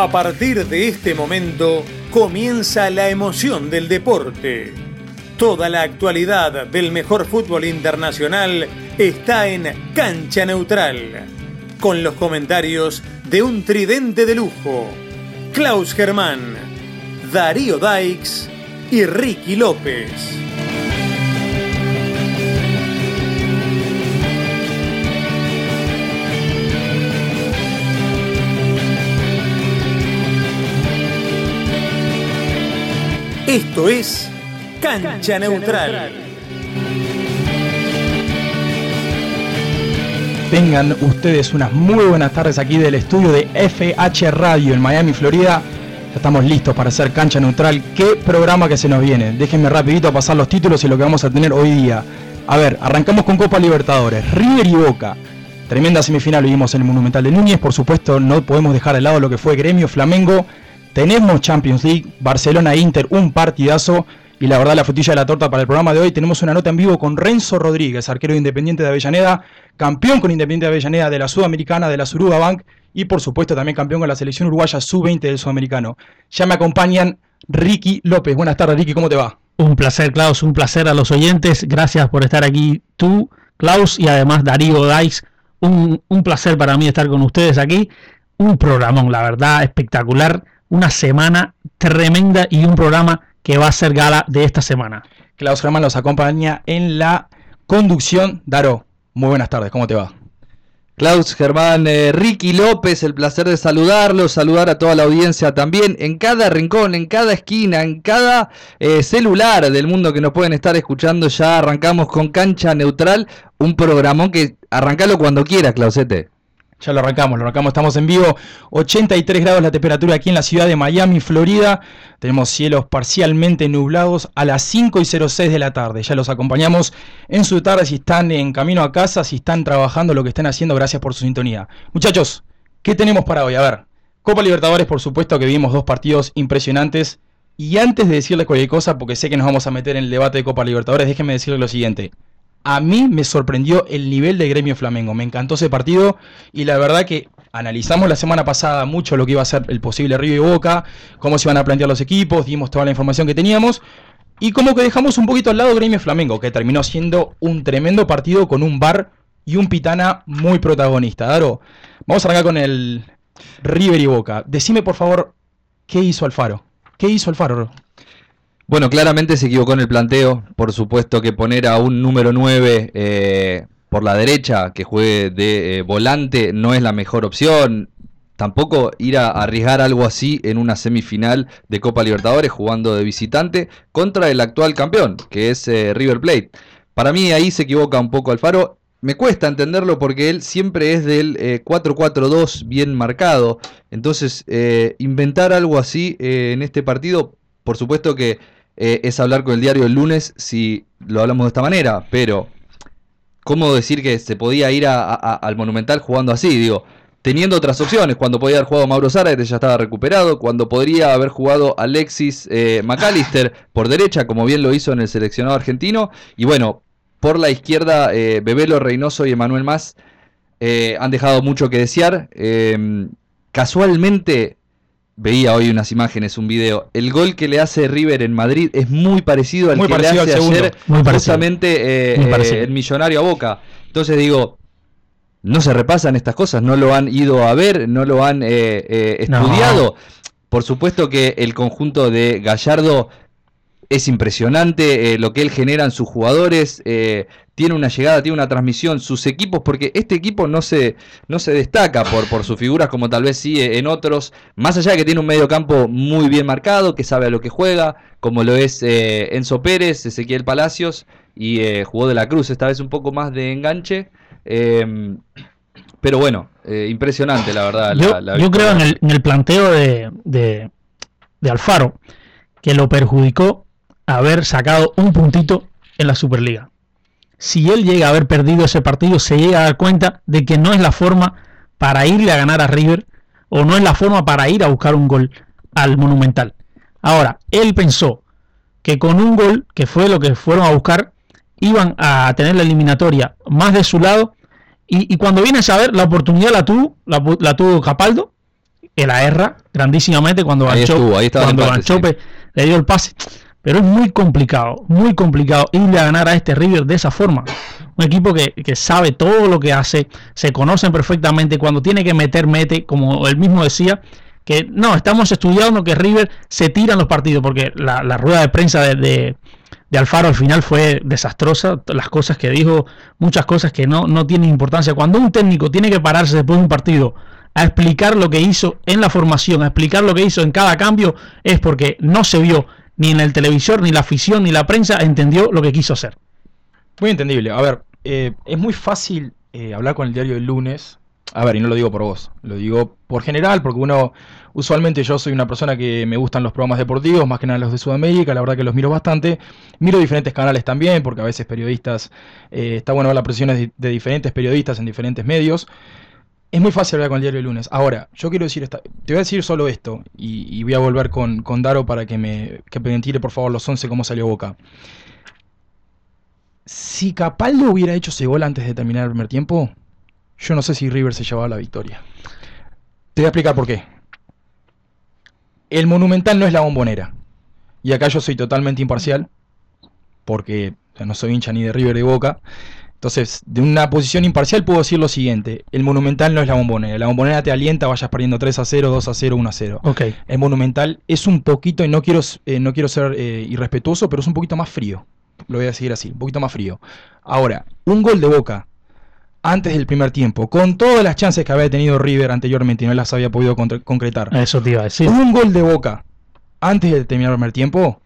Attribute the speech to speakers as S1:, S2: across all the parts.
S1: A partir de este momento comienza la emoción del deporte. Toda la actualidad del mejor fútbol internacional está en Cancha Neutral, con los comentarios de un tridente de lujo, Klaus Germán, Darío Daix y Ricky López. Esto es Cancha Neutral.
S2: Tengan ustedes unas muy buenas tardes aquí del estudio de FH Radio en Miami, Florida. Ya estamos listos para hacer cancha neutral. ¿Qué programa que se nos viene? Déjenme rapidito pasar los títulos y lo que vamos a tener hoy día. A ver, arrancamos con Copa Libertadores. River y Boca. Tremenda semifinal vivimos en el Monumental de Núñez. Por supuesto, no podemos dejar de lado lo que fue Gremio Flamengo. Tenemos Champions League, Barcelona Inter, un partidazo. Y la verdad, la frutilla de la torta para el programa de hoy, tenemos una nota en vivo con Renzo Rodríguez, arquero Independiente de Avellaneda, campeón con Independiente de Avellaneda de la Sudamericana, de la Suruga Bank, y por supuesto también campeón con la selección uruguaya sub-20 del Sudamericano. Ya me acompañan Ricky López. Buenas tardes, Ricky, ¿cómo te va?
S3: Un placer, Klaus, un placer a los oyentes. Gracias por estar aquí tú, Klaus, y además Darío Dais. Un, un placer para mí estar con ustedes aquí. Un programón, la verdad, espectacular. Una semana tremenda y un programa que va a ser gala de esta semana.
S2: Klaus Germán nos acompaña en la conducción. Daro, muy buenas tardes, ¿cómo te va?
S4: Klaus Germán, eh, Ricky López, el placer de saludarlo, saludar a toda la audiencia también, en cada rincón, en cada esquina, en cada eh, celular del mundo que nos pueden estar escuchando, ya arrancamos con Cancha Neutral, un programón que arrancalo cuando quiera, Clausete.
S2: Ya lo arrancamos, lo arrancamos, estamos en vivo. 83 grados la temperatura aquí en la ciudad de Miami, Florida. Tenemos cielos parcialmente nublados a las 5 y 06 de la tarde. Ya los acompañamos en su tarde si están en camino a casa, si están trabajando, lo que estén haciendo. Gracias por su sintonía. Muchachos, ¿qué tenemos para hoy? A ver, Copa Libertadores, por supuesto que vimos dos partidos impresionantes. Y antes de decirles cualquier cosa, porque sé que nos vamos a meter en el debate de Copa Libertadores, déjenme decirles lo siguiente a mí me sorprendió el nivel de Gremio Flamengo. Me encantó ese partido y la verdad que analizamos la semana pasada mucho lo que iba a ser el posible Río y Boca, cómo se iban a plantear los equipos, dimos toda la información que teníamos y como que dejamos un poquito al lado Gremio Flamengo, que terminó siendo un tremendo partido con un bar y un Pitana muy protagonista. Daro, vamos a arrancar con el River y Boca. Decime por favor, ¿qué hizo Alfaro? ¿Qué hizo Alfaro?
S4: Bueno, claramente se equivocó en el planteo. Por supuesto que poner a un número 9 eh, por la derecha que juegue de eh, volante no es la mejor opción. Tampoco ir a arriesgar algo así en una semifinal de Copa Libertadores jugando de visitante contra el actual campeón, que es eh, River Plate. Para mí ahí se equivoca un poco Alfaro. Me cuesta entenderlo porque él siempre es del 4-4-2 bien marcado. Entonces, inventar algo así en este partido, por supuesto que eh, es hablar con el diario el lunes si lo hablamos de esta manera, pero ¿cómo decir que se podía ir al Monumental jugando así? Digo, teniendo otras opciones, cuando podía haber jugado Mauro Zara, que ya estaba recuperado, cuando podría haber jugado Alexis eh, McAllister por derecha, como bien lo hizo en el seleccionado argentino, y bueno, por la izquierda, eh, Bebelo, Reynoso y Emanuel Más han dejado mucho que desear. casualmente veía hoy unas imágenes, un video. El gol que le hace River en Madrid es muy parecido al que le hace ayer justamente eh, eh, el millonario a Boca. Entonces digo, no se repasan estas cosas, no lo han ido a ver, no lo han eh, estudiado. Por supuesto que el conjunto de Gallardo es impresionante lo que él genera en sus jugadores tiene una llegada, tiene una transmisión, sus equipos, porque este equipo no se, no se destaca por, por sus figuras como tal vez sí en otros, más allá de que tiene un medio campo muy bien marcado, que sabe a lo que juega, como lo es eh, Enzo Pérez, Ezequiel Palacios y eh, jugó de la Cruz, esta vez un poco más de enganche. Em, pero bueno, eh, impresionante la verdad.
S3: Yo, creo en el, planteo de, de, de Alfaro que lo perjudicó haber sacado un puntito en la Superliga si él llega a haber perdido ese partido, se llega a dar cuenta de que no es la forma para irle a ganar a River o no es la forma para ir a buscar un gol al Monumental. Ahora, él pensó que con un gol, que fue lo que fueron a buscar, iban a tener la eliminatoria más de su lado. Y, cuando viene a saber, la oportunidad la tuvo, la, tuvo Capaldo, él la erra grandísimamente cuando Ganchope le dio el pase. Pero es muy complicado, muy complicado irle a ganar a este River de esa forma. Un equipo que, que sabe todo lo que hace, se conocen perfectamente, cuando tiene que meter, mete, como él mismo decía, que no, estamos estudiando que River se tira en los partidos, porque la, rueda de prensa de, de- de Alfaro al final fue desastrosa, las cosas que dijo, muchas cosas que no, no tienen importancia. Cuando un técnico tiene que pararse después de un partido a explicar lo que hizo en la formación, a explicar lo que hizo en cada cambio, es porque no se vio ni en el televisor, ni la afición, ni la prensa entendió lo que quiso hacer.
S2: Muy entendible. A ver, eh, es muy fácil eh, hablar con el diario del lunes. A ver, y no lo digo por vos, lo digo por general, porque uno, usualmente yo soy una persona que me gustan los programas deportivos, más que nada los de Sudamérica, la verdad que los miro bastante. Miro diferentes canales también, porque a veces periodistas, eh, está bueno ver las presiones de diferentes periodistas en diferentes medios. Es muy fácil hablar con el diario del lunes. Ahora, yo quiero decir, esta, te voy a decir solo esto, y, voy a volver con, con Daro para que me, que me tire por favor los 11 cómo salió Boca. Si Capaldo hubiera hecho ese gol antes de terminar el primer tiempo, yo no sé si River se llevaba la victoria. Te voy a explicar por qué. El Monumental no es la bombonera. Y acá yo soy totalmente imparcial, porque no soy hincha ni de River de Boca. Entonces, de una posición imparcial puedo decir lo siguiente. El Monumental no es la bombonera. La bombonera te alienta, vayas perdiendo 3 a 0, 2 a 0, 1 a 0.
S3: Ok.
S2: El Monumental es un poquito, y no quiero, eh, no quiero ser eh, irrespetuoso, pero es un poquito más frío. Lo voy a decir así, un poquito más frío. Ahora, un gol de Boca antes del primer tiempo, con todas las chances que había tenido River anteriormente y no las había podido concretar.
S3: Eso te iba a decir.
S2: Un gol de Boca antes de terminar el primer tiempo,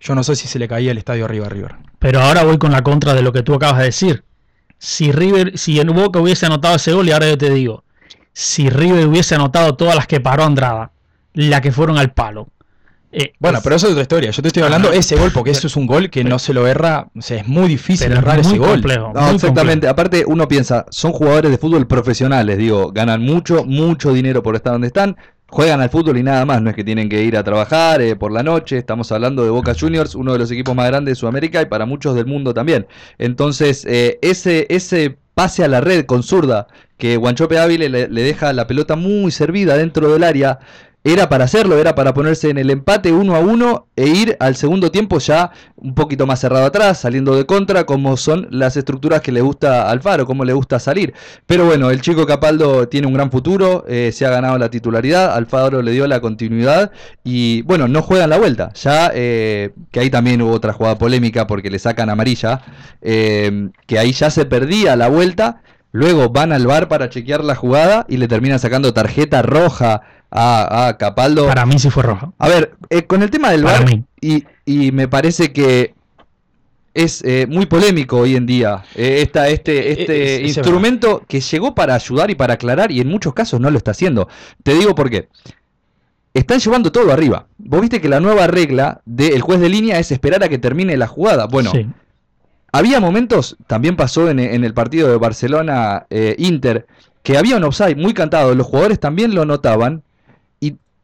S2: yo no sé si se le caía el estadio arriba a River.
S3: Pero ahora voy con la contra de lo que tú acabas de decir. Si River, si en Boca hubiese anotado ese gol, y ahora yo te digo, si River hubiese anotado todas las que paró Andrada, las que fueron al palo. eh,
S2: Bueno,
S3: es-
S2: pero eso es otra historia. Yo te estoy hablando ese gol, porque eso es un gol que no se lo erra. O sea, es muy difícil
S3: pero es
S2: errar
S3: muy
S2: ese gol.
S3: complejo,
S4: No,
S3: muy
S4: exactamente.
S3: complejo.
S4: Aparte, uno piensa, son jugadores de fútbol profesionales, digo, ganan mucho, mucho dinero por estar donde están, juegan al fútbol y nada más, no es que tienen que ir a trabajar eh, por la noche, estamos hablando de Boca Juniors, uno de los equipos más grandes de Sudamérica y para muchos del mundo también. Entonces, eh, ese, ese pase a la red con zurda que Guanchope Ávila le, le deja la pelota muy servida dentro del área, era para hacerlo, era para ponerse en el empate uno a uno e ir al segundo tiempo ya un poquito más cerrado atrás, saliendo de contra, como son las estructuras que le gusta Alfaro, como le gusta salir. Pero bueno, el chico Capaldo tiene un gran futuro, eh, se ha ganado la titularidad, Alfaro le dio la continuidad y bueno, no juegan la vuelta. Ya eh, que ahí también hubo otra jugada polémica porque le sacan amarilla, eh, que ahí ya se perdía la vuelta. Luego van al bar para chequear la jugada y le terminan sacando tarjeta roja a, a Capaldo.
S3: Para mí sí fue roja.
S4: A ver, eh, con el tema del
S3: Para mí.
S4: y, y me parece que es eh, muy polémico hoy en día eh, esta, este, este
S2: es- es
S4: instrumento que llegó para ayudar y para aclarar y en muchos casos no lo está haciendo. Te digo por qué. Están llevando todo arriba. Vos viste que la nueva regla del juez de línea es esperar a que termine la jugada. Bueno,
S3: Sí.
S4: había momentos, también pasó en, en el partido de Barcelona-Inter, que había un offside muy cantado, los jugadores también lo notaban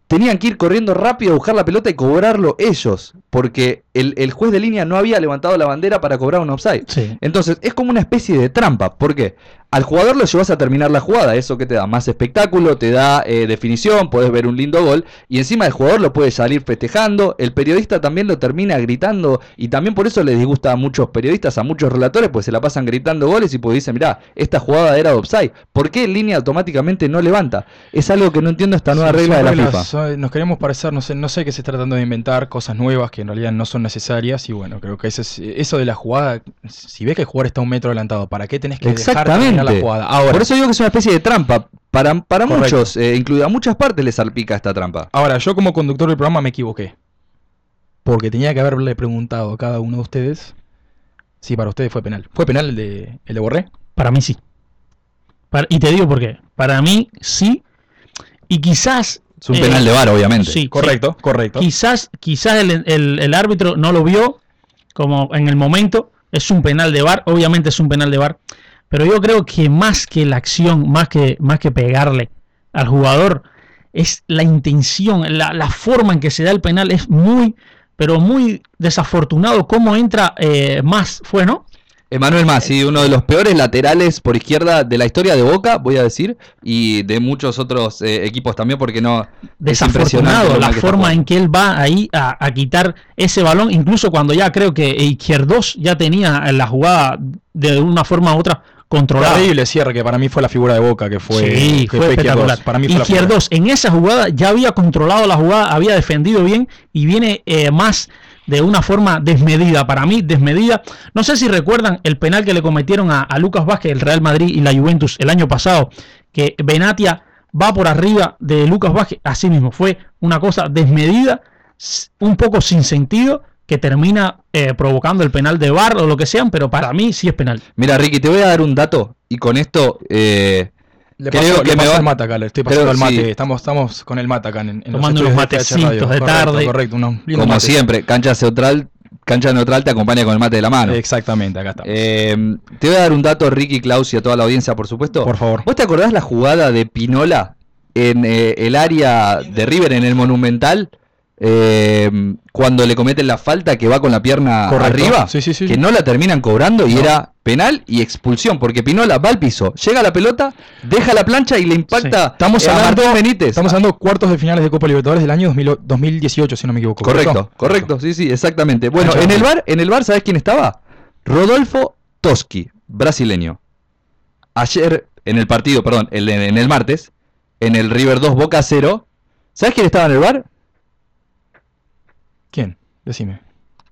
S4: tenían que ir corriendo rápido a buscar la pelota y cobrarlo ellos, porque el, el juez de línea no había levantado la bandera para cobrar un offside.
S3: Sí.
S4: Entonces es como una especie de trampa. ¿Por qué? Al jugador lo llevas a terminar la jugada. Eso que te da más espectáculo, te da eh, definición, puedes ver un lindo gol. Y encima el jugador lo puede salir festejando. El periodista también lo termina gritando. Y también por eso les disgusta a muchos periodistas, a muchos relatores, pues se la pasan gritando goles y pues dicen, mirá, esta jugada era de offside. ¿Por qué en línea automáticamente no levanta? Es algo que no entiendo esta nueva
S2: Son-
S4: regla
S2: son
S4: de la
S2: reglas,
S4: FIFA.
S2: son- nos queremos parecer, no sé, no sé qué se está tratando de inventar, cosas nuevas que en realidad no son necesarias. Y bueno, creo que ese es- eso de la jugada, si ves que el jugador está un metro adelantado, ¿para qué tenés que dejar terminar la jugada? Ahora,
S4: Por eso digo que es una especie de trampa. Para, para
S2: Correcto.
S4: muchos, eh, incluida a muchas partes, les salpica esta trampa.
S2: ahora, yo como conductor del programa me equivoqué. Porque tenía que haberle preguntado a cada uno de ustedes si para ustedes fue penal. ¿Fue penal el de, el de Borré?
S3: Para mí sí. Para- y te digo por qué. Para mí sí. Y quizás.
S4: Es un
S3: eh,
S4: penal de VAR, obviamente.
S3: Sí,
S2: Correcto, correcto.
S3: Quizás, quizás el, el- el árbitro no lo vio como en el momento. Es un penal de VAR, obviamente es un penal de VAR. Pero yo creo que más que la acción, más que, más que pegarle al jugador, es la intención, la, la forma en que se da el penal es muy, pero muy desafortunado. Cómo entra eh, más, fue, ¿no?
S4: Emanuel Massi, uno de los peores laterales por izquierda de la historia de Boca, voy a decir, y de muchos otros eh, equipos también, porque no.
S3: Desafortunado la forma en que él va ahí a, a quitar ese balón, incluso cuando ya creo que Izquierdos ya tenía la jugada de una forma u otra controlada.
S2: Terrible cierre, que para mí fue la figura de Boca, que fue,
S3: sí,
S2: que
S3: fue
S2: Izquierdos.
S3: espectacular.
S2: Para mí fue la.
S3: Izquierdos en esa jugada ya había controlado la jugada, había defendido bien y viene eh, más de una forma desmedida. Para mí, desmedida. No sé si recuerdan el penal que le cometieron a, a Lucas Vázquez, el Real Madrid y la Juventus el año pasado, que Benatia va por arriba de Lucas Vázquez. Así mismo, fue una cosa desmedida, un poco sin sentido, que termina eh, provocando el penal de Bar o lo que sean, pero para mí sí es penal.
S4: Mira, Ricky, te voy a dar un dato, y con esto. eh,
S2: Le
S4: Creo
S2: paso,
S4: que
S2: le
S4: me
S2: paso
S4: va-
S2: el mate acá, le estoy
S4: Creo-
S2: pasando el mate.
S4: sí.
S2: Estamos, estamos con el mate acá en, en los
S3: Tomando
S2: estudios
S3: unos matecitos de
S2: Correcto,
S3: tarde.
S2: Correcto, lindos
S4: como siempre, cancha neutral, cancha neutral te acompaña con el mate de la mano.
S2: Exactamente, acá estamos.
S4: Eh, te voy a dar un dato, Ricky, Klaus y a toda la audiencia, por supuesto.
S2: Por favor.
S4: ¿Vos te acordás la jugada de Pinola en eh, el área de River, en el Monumental? Eh, cuando le cometen la falta que va con la pierna
S2: Correcto.
S4: arriba,
S2: Sí, sí, sí,
S4: que no la terminan cobrando y
S2: No.
S4: era penal y expulsión, porque Pinola va al piso, llega la pelota, deja la plancha y le impacta
S2: Estamos
S4: a
S2: hablando,
S4: Benítez.
S2: estamos hablando de cuartos de finales de Copa Libertadores del año 2000 2018, si no me equivoco.
S4: Correcto, correcto, sí, sí, exactamente. Bueno, en el bar, en el bar, ¿sabes quién estaba? Rodolfo Toski, brasileño. Ayer, en el partido, perdón, el- en el martes, en el River 2 Boca 0, ¿sabes quién estaba en el bar?
S2: ¿Quién? Decime.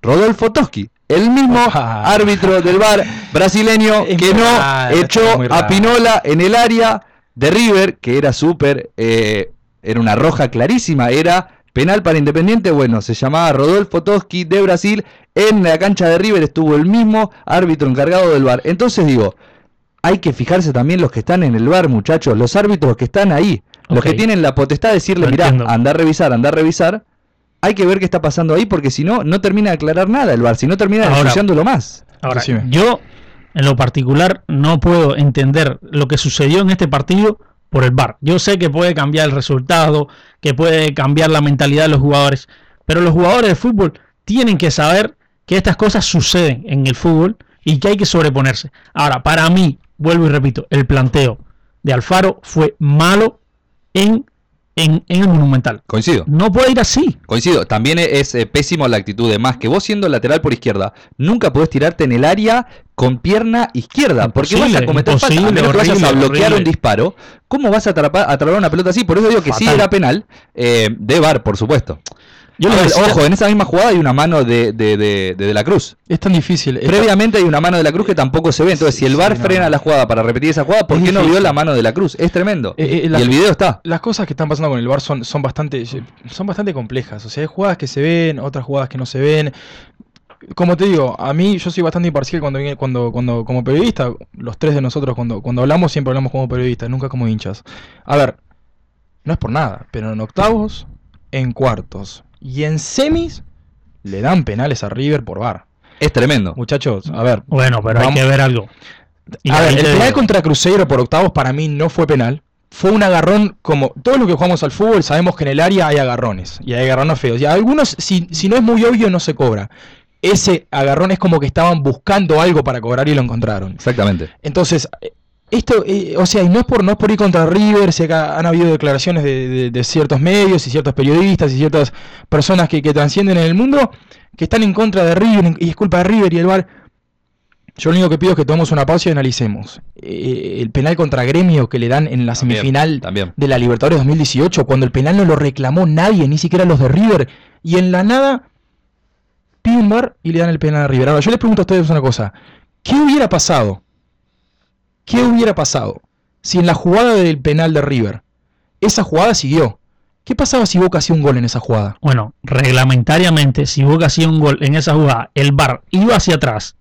S4: Rodolfo Toski, el mismo
S2: Ah.
S4: árbitro del bar brasileño
S2: Es
S4: que no
S2: raro,
S4: echó a. Pinola en el área de River, que era súper, eh, era una roja clarísima, era penal para Independiente, bueno, se llamaba Rodolfo Toski de Brasil, en la cancha de River estuvo el mismo árbitro encargado del bar. Entonces digo, hay que fijarse también los que están en el bar, muchachos, los árbitros que están ahí, los que tienen la potestad de decirle,
S3: Lo
S4: mirá, anda a revisar, anda a revisar. Hay que ver qué está pasando ahí porque si no, no termina de aclarar nada el bar, si no termina
S3: Ahora-
S4: ensuciándolo más.
S3: Ahora,
S2: Decime.
S3: yo en lo particular no puedo entender lo que sucedió en este partido por el VAR. Yo sé que puede cambiar el resultado, que puede cambiar la mentalidad de los jugadores, pero los jugadores de fútbol tienen que saber que estas cosas suceden en el fútbol y que hay que sobreponerse. Ahora, para mí, vuelvo y repito, el planteo de Alfaro fue malo en, en, en el Monumental.
S4: Coincido.
S3: No puede ir así.
S4: Coincido, también es eh, pésimo la actitud de más que vos siendo lateral por izquierda, nunca podés tirarte en el área con pierna izquierda, porque vas a cometer falta, a menos que vayas a
S3: horrible,
S4: bloquear un disparo. ¿Cómo vas a atrapar, atrapar una pelota así? Por eso digo que sí
S3: Fatal.
S4: era penal, eh, de VAR, por supuesto.
S3: Yo
S4: A
S3: le
S4: ver,
S3: decía-
S4: ojo, en esa misma jugada hay una mano de, de, de, de De la Cruz.
S2: Es tan difícil. es
S4: Previamente hay una mano de la Cruz que tampoco se ve. Entonces, si el
S2: Sí,
S4: VAR
S2: no,
S4: frena
S2: no.
S4: la jugada para repetir esa jugada, ¿por qué no vio la mano de la Cruz? Es tremendo.
S2: Eh, eh,
S4: y
S2: la-
S4: el video está.
S2: Las cosas que están pasando con el VAR son, son bastante son bastante complejas. O sea, hay jugadas que se ven, otras jugadas que no se ven. Como te digo, a mí yo soy bastante imparcial cuando cuando, cuando como periodista, los tres de nosotros cuando, cuando hablamos siempre hablamos como periodistas, nunca como hinchas. A ver, no es por nada, pero en octavos, en cuartos y en semis le dan penales a River por VAR.
S4: Es tremendo.
S2: Muchachos, a ver,
S3: Bueno, pero
S2: Vamos-
S3: hay que ver algo. Y
S2: a ver, el penal
S3: digo.
S2: contra Cruzeiro por octavos para mí no fue penal. Fue un agarrón como todos los que jugamos al fútbol sabemos que en el área hay agarrones y hay agarrones feos. Y algunos, si, si no es muy obvio, no se cobra. Ese agarrón es como que estaban buscando algo para cobrar y lo encontraron.
S4: Exactamente.
S2: Entonces, esto, eh, o sea, y no es por no es por ir contra River, sé que han habido declaraciones de, de- de ciertos medios y ciertos periodistas y ciertas personas que, que transcienden en el mundo que están en contra de River y es culpa de River y el VAR. Yo lo único que pido es que tomemos una pausa y analicemos. Eh, el penal contra Gremio que le dan en la
S4: También,
S2: semifinal
S4: también.
S2: de la Libertadores 2018, cuando el penal no lo reclamó nadie, ni siquiera los de River, y en la nada pide un bar y le dan el penal a River. Ahora, yo les pregunto a ustedes una cosa. ¿Qué hubiera pasado? ¿Qué hubiera pasado si en la jugada del penal de River esa jugada siguió? ¿Qué pasaba si Boca hacía un gol en esa jugada?
S3: Bueno, reglamentariamente, si Boca hacía un gol en esa jugada, el VAR iba hacia atrás.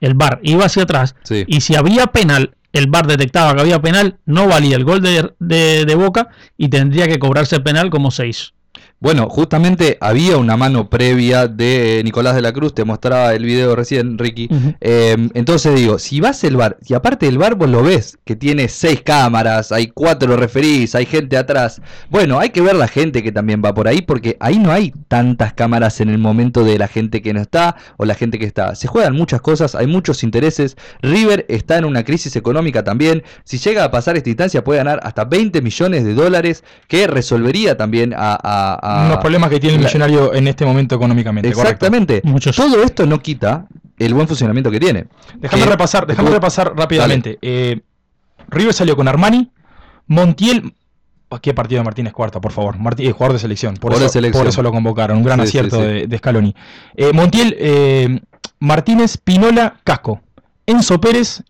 S3: El VAR iba hacia atrás.
S4: Sí.
S3: Y si había penal, el VAR detectaba que había penal, no valía el gol de, de- de Boca y tendría que cobrarse el penal como se hizo.
S4: Bueno, justamente había una mano previa de Nicolás de la Cruz, te mostraba el video recién, Ricky. Eh, entonces digo, si vas el bar, y aparte del bar vos lo ves, que tiene seis cámaras, hay cuatro referís, hay gente atrás. Bueno, hay que ver la gente que también va por ahí, porque ahí no hay tantas cámaras en el momento de la gente que no está o la gente que está. Se juegan muchas cosas, hay muchos intereses. River está en una crisis económica también. Si llega a pasar esta instancia puede ganar hasta 20 millones de dólares, que resolvería también a... a- a-
S2: Unos problemas que tiene el millonario en este momento económicamente.
S4: Exactamente.
S3: Muchos.
S4: Todo esto no quita el buen funcionamiento que tiene.
S2: Déjame
S4: Que-
S2: repasar, déjame repasar rápidamente. Eh, River salió con Armani, Montiel. oh, qué partido de Martínez Cuarta, por favor. Martí- eh, jugador de selección. Por, eso,
S4: de selección.
S2: por eso lo convocaron. Un gran
S4: Sí, sí,
S2: acierto
S4: sí.
S2: De, de Scaloni. Eh, Montiel, eh, Martínez, Pinola, Casco. Enzo Pérez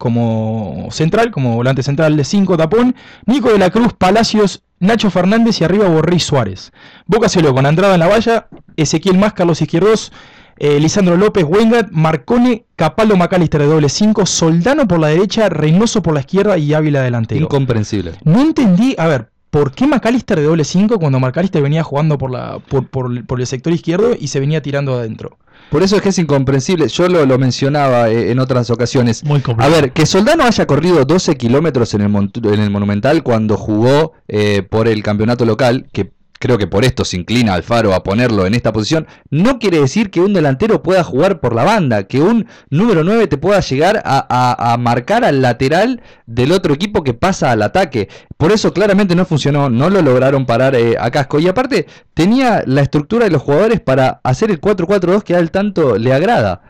S2: como central, como volante central de 5, tapón. Nico de la Cruz, Palacios, Nacho Fernández y arriba Borré y Suárez. Boca salió con Andrada en la valla, Ezequiel Más, Carlos Izquierdos, eh, Lisandro López, Wengat, Marcone, Capaldo Macalister de doble 5, Soldano por la derecha, Reynoso por la izquierda y Ávila delantero.
S4: Incomprensible.
S2: No entendí, a ver, ¿por qué Macalister de doble 5 cuando Macalister venía jugando por, la, por, por- por el sector izquierdo y se venía tirando adentro?
S4: Por eso es que es incomprensible. Yo lo, lo mencionaba eh, en otras ocasiones.
S3: Muy
S4: A ver, que Soldano haya corrido 12 kilómetros en el, Montu- en el Monumental cuando jugó eh, por el campeonato local, que creo que por esto se inclina Alfaro a ponerlo en esta posición, no quiere decir que un delantero pueda jugar por la banda, que un número 9 te pueda llegar a, a- marcar al lateral del otro equipo que pasa al ataque. Por eso claramente no funcionó, no lo lograron parar eh, a Casco. Y aparte, tenía la estructura de los jugadores para hacer el 4-4-2 que a él tanto le agrada.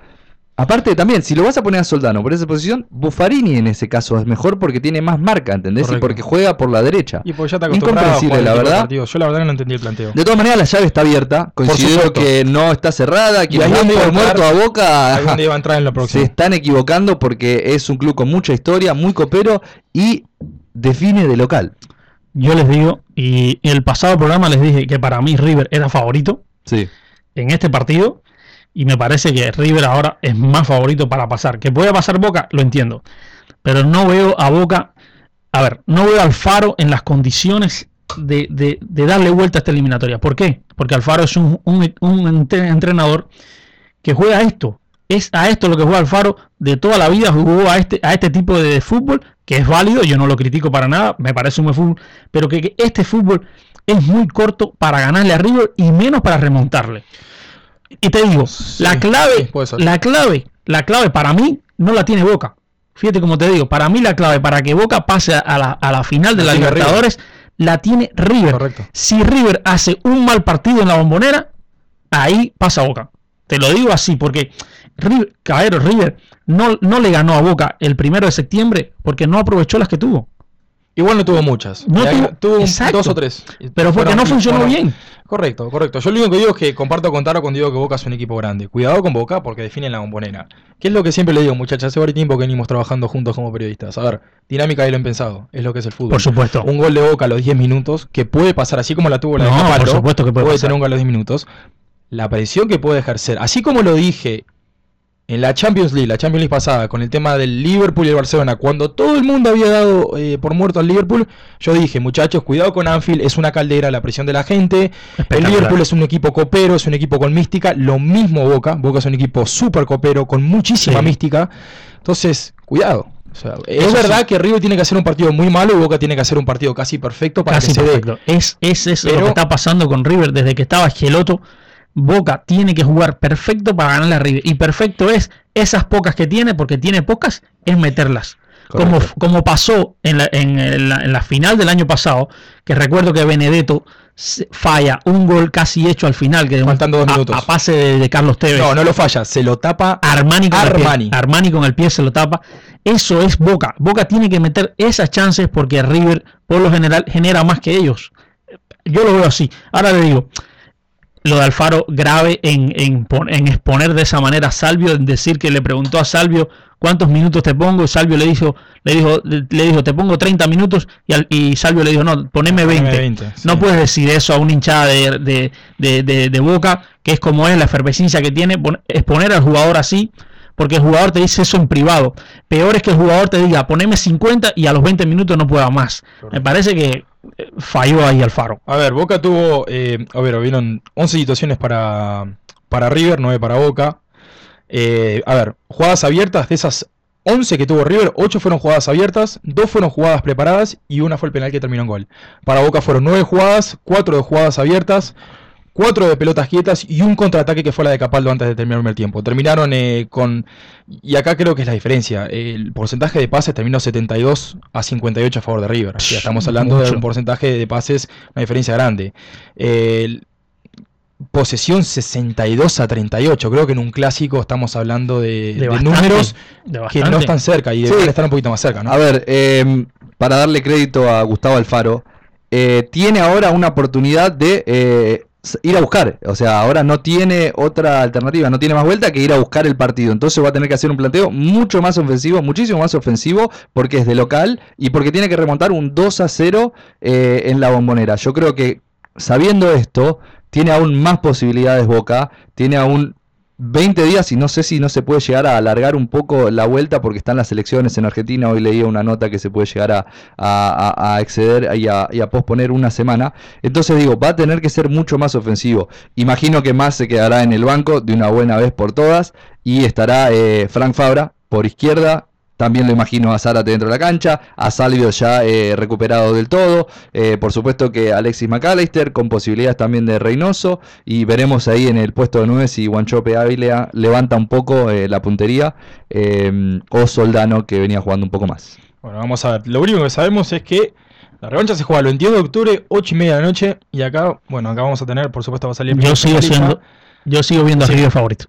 S4: Aparte también, si lo vas a poner a Soldano por esa posición, Buffarini en ese caso es mejor porque tiene más marca, ¿entendés?
S2: Correcto.
S4: Y porque juega por la derecha.
S2: Y pues ya está acostumbrado
S4: Incomprensible, la verdad.
S2: Yo la verdad que no entendí el planteo.
S4: De todas maneras, la llave está abierta. Considero que no está cerrada. Que
S2: Y ahí donde iba
S4: muerto a Boca.
S2: Ahí donde iba a entrar en lo
S4: Se
S2: próximo.
S4: están equivocando porque es un club con mucha historia, muy copero y define de local.
S3: Yo les digo, y en el pasado programa les dije que para mí River era favorito
S4: Sí.
S3: en este partido. Y me parece que River ahora es más favorito para pasar. Que puede pasar Boca, lo entiendo. Pero no veo a Boca. A ver, no veo a Alfaro en las condiciones de, de- de darle vuelta a esta eliminatoria. ¿Por qué? Porque Alfaro es un, un- un entre- entrenador que juega esto. Es a esto lo que juega Alfaro de toda la vida. Jugó a este, a este tipo de fútbol, que es válido. Yo no lo critico para nada. Me parece un buen fútbol. Pero que, que este fútbol es muy corto para ganarle a River y menos para remontarle. Y te digo,
S2: Sí,
S3: la clave, la clave, la clave para mí no la tiene Boca. Fíjate como te digo, para mí la clave para que Boca pase a la, a la final de
S2: La
S3: Libertadores la tiene River.
S2: Correcto.
S3: Si River hace un mal partido en la bombonera, ahí pasa Boca. Te lo digo así, porque River, caballero, River no, no le ganó a Boca el primero de septiembre porque no aprovechó las que tuvo.
S2: Igual no tuvo muchas.
S3: No tuvo-
S2: dos o tres.
S3: Pero porque no funcionó bien.
S2: Correcto, correcto. Yo lo único que digo es que comparto con Taro cuando digo que Boca es un equipo grande. Cuidado con Boca porque definen la bombonera. ¿Qué es lo que siempre le digo, muchachas? Hace varios tiempo que venimos trabajando juntos como periodistas. A ver, dinámica y lo pensado. Es lo que es el fútbol.
S3: Por supuesto.
S2: Un gol de Boca a los 10 minutos, que puede pasar así como la tuvo la de
S3: No,
S2: Capaldo,
S3: por supuesto que puede pasar.
S2: tener un gol a los 10 minutos. La presión que puede ejercer, así como lo dije en la Champions League, la Champions League pasada, con el tema del Liverpool y el Barcelona, cuando todo el mundo había dado eh, por muerto al Liverpool, yo dije, muchachos, cuidado con Anfield, es una caldera la presión de la gente. El. Liverpool es un equipo copero, es un equipo con mística. Lo mismo Boca. Boca es un equipo súper copero, con muchísima
S3: Sí.
S2: mística. Entonces, cuidado. O sea, es
S3: Eso
S2: verdad
S3: sí.
S2: que River tiene que hacer un partido muy malo y Boca tiene que hacer un partido casi perfecto para
S3: Casi
S2: que se dé.
S3: perfecto. Es, es, es lo
S2: Pero-
S3: que está pasando con River desde que estaba Geloto. Boca tiene que jugar perfecto para ganarle a River. Y perfecto es esas pocas que tiene, porque tiene pocas, es meterlas. Como, como pasó en la, en, la, en la final del año pasado, que recuerdo que Benedetto falla un gol casi hecho al final, que
S2: Faltando dos
S3: a-
S2: minutos.
S3: A, pase de, de Carlos Tevez.
S2: No, no lo falla, se lo tapa.
S3: Armani con,
S2: Armani.
S3: El pie, Armani con el pie se lo tapa. Eso es Boca. Boca tiene que meter esas chances porque River, por lo general, genera más que ellos. Yo lo veo así. Ahora le digo, lo de Alfaro grave en, en, en exponer de esa manera a Salvio, en decir que le preguntó a Salvio cuántos minutos te pongo, y Salvio le dijo, le dijo, le dijo, te pongo 30 minutos, y, al- y Salvio le dijo, no, poneme 20.
S2: Poneme 20,
S3: No puedes decir eso a una hinchada de, de, de, de- Boca, que es como es la efervescencia que tiene, pon- exponer al jugador así, porque el jugador te dice eso en privado. Peor es que el jugador te diga, poneme 50 y a los 20 minutos no pueda más. Me parece que eh, falló ahí Alfaro.
S2: A ver, Boca tuvo, eh, a ver, hubieron 11 situaciones para, para River, 9 para Boca. Eh, a ver, jugadas abiertas, de esas 11 que tuvo River, 8 fueron jugadas abiertas, 2 fueron jugadas preparadas y una fue el penal que terminó en gol. Para Boca fueron 9 jugadas, 4 de jugadas abiertas, 4 de pelotas quietas y un contraataque que fue la de Capaldo antes de terminar el primer tiempo. Terminaron eh, con, y acá creo que es la diferencia, el porcentaje de pases terminó 72 a 58 a favor de River. O sea, estamos hablando de un porcentaje de pases, una diferencia grande. Posesión 62 a 38. Creo que en un clásico estamos hablando de,
S3: De
S2: de
S3: bastante,
S2: números
S3: de
S2: que no están cerca y
S4: Sí.
S2: deberían estar un poquito más cerca, ¿no?
S4: A ver, eh, para darle crédito a Gustavo Alfaro, eh, tiene ahora una oportunidad de eh, ir a buscar. O sea, ahora no tiene otra alternativa, no tiene más vuelta que ir a buscar el partido. Entonces va a tener que hacer un planteo mucho más ofensivo, muchísimo más ofensivo, porque es de local y porque tiene que remontar un 2 a 0 eh, en la bombonera. Yo creo que sabiendo esto, tiene aún más posibilidades Boca, tiene aún 20 días y no sé si no se puede llegar a alargar un poco la vuelta porque están las elecciones en Argentina. Hoy leía una nota que se puede llegar a, a- exceder y a, y a posponer una semana. Entonces digo, va a tener que ser mucho más ofensivo. Imagino que más se quedará en el banco de una buena vez por todas y estará eh, Frank Fabra por izquierda. También lo imagino a Zárate dentro de la cancha, a Salvio ya eh, recuperado del todo, eh, por supuesto que Alexis McAllister con posibilidades también de Reynoso y veremos ahí en el puesto de 9 si Guanchope Ávila levanta un poco eh, la puntería eh, o Soldano que venía jugando un poco más.
S2: Bueno, vamos a ver. Lo único que sabemos es que la revancha se juega el 22 de octubre, 8 y media de la noche. Y acá, bueno, acá vamos a tener, por supuesto, va a salir el
S3: Yo sigo siendo, yo sigo viendo
S2: Sí.
S3: a River favorito.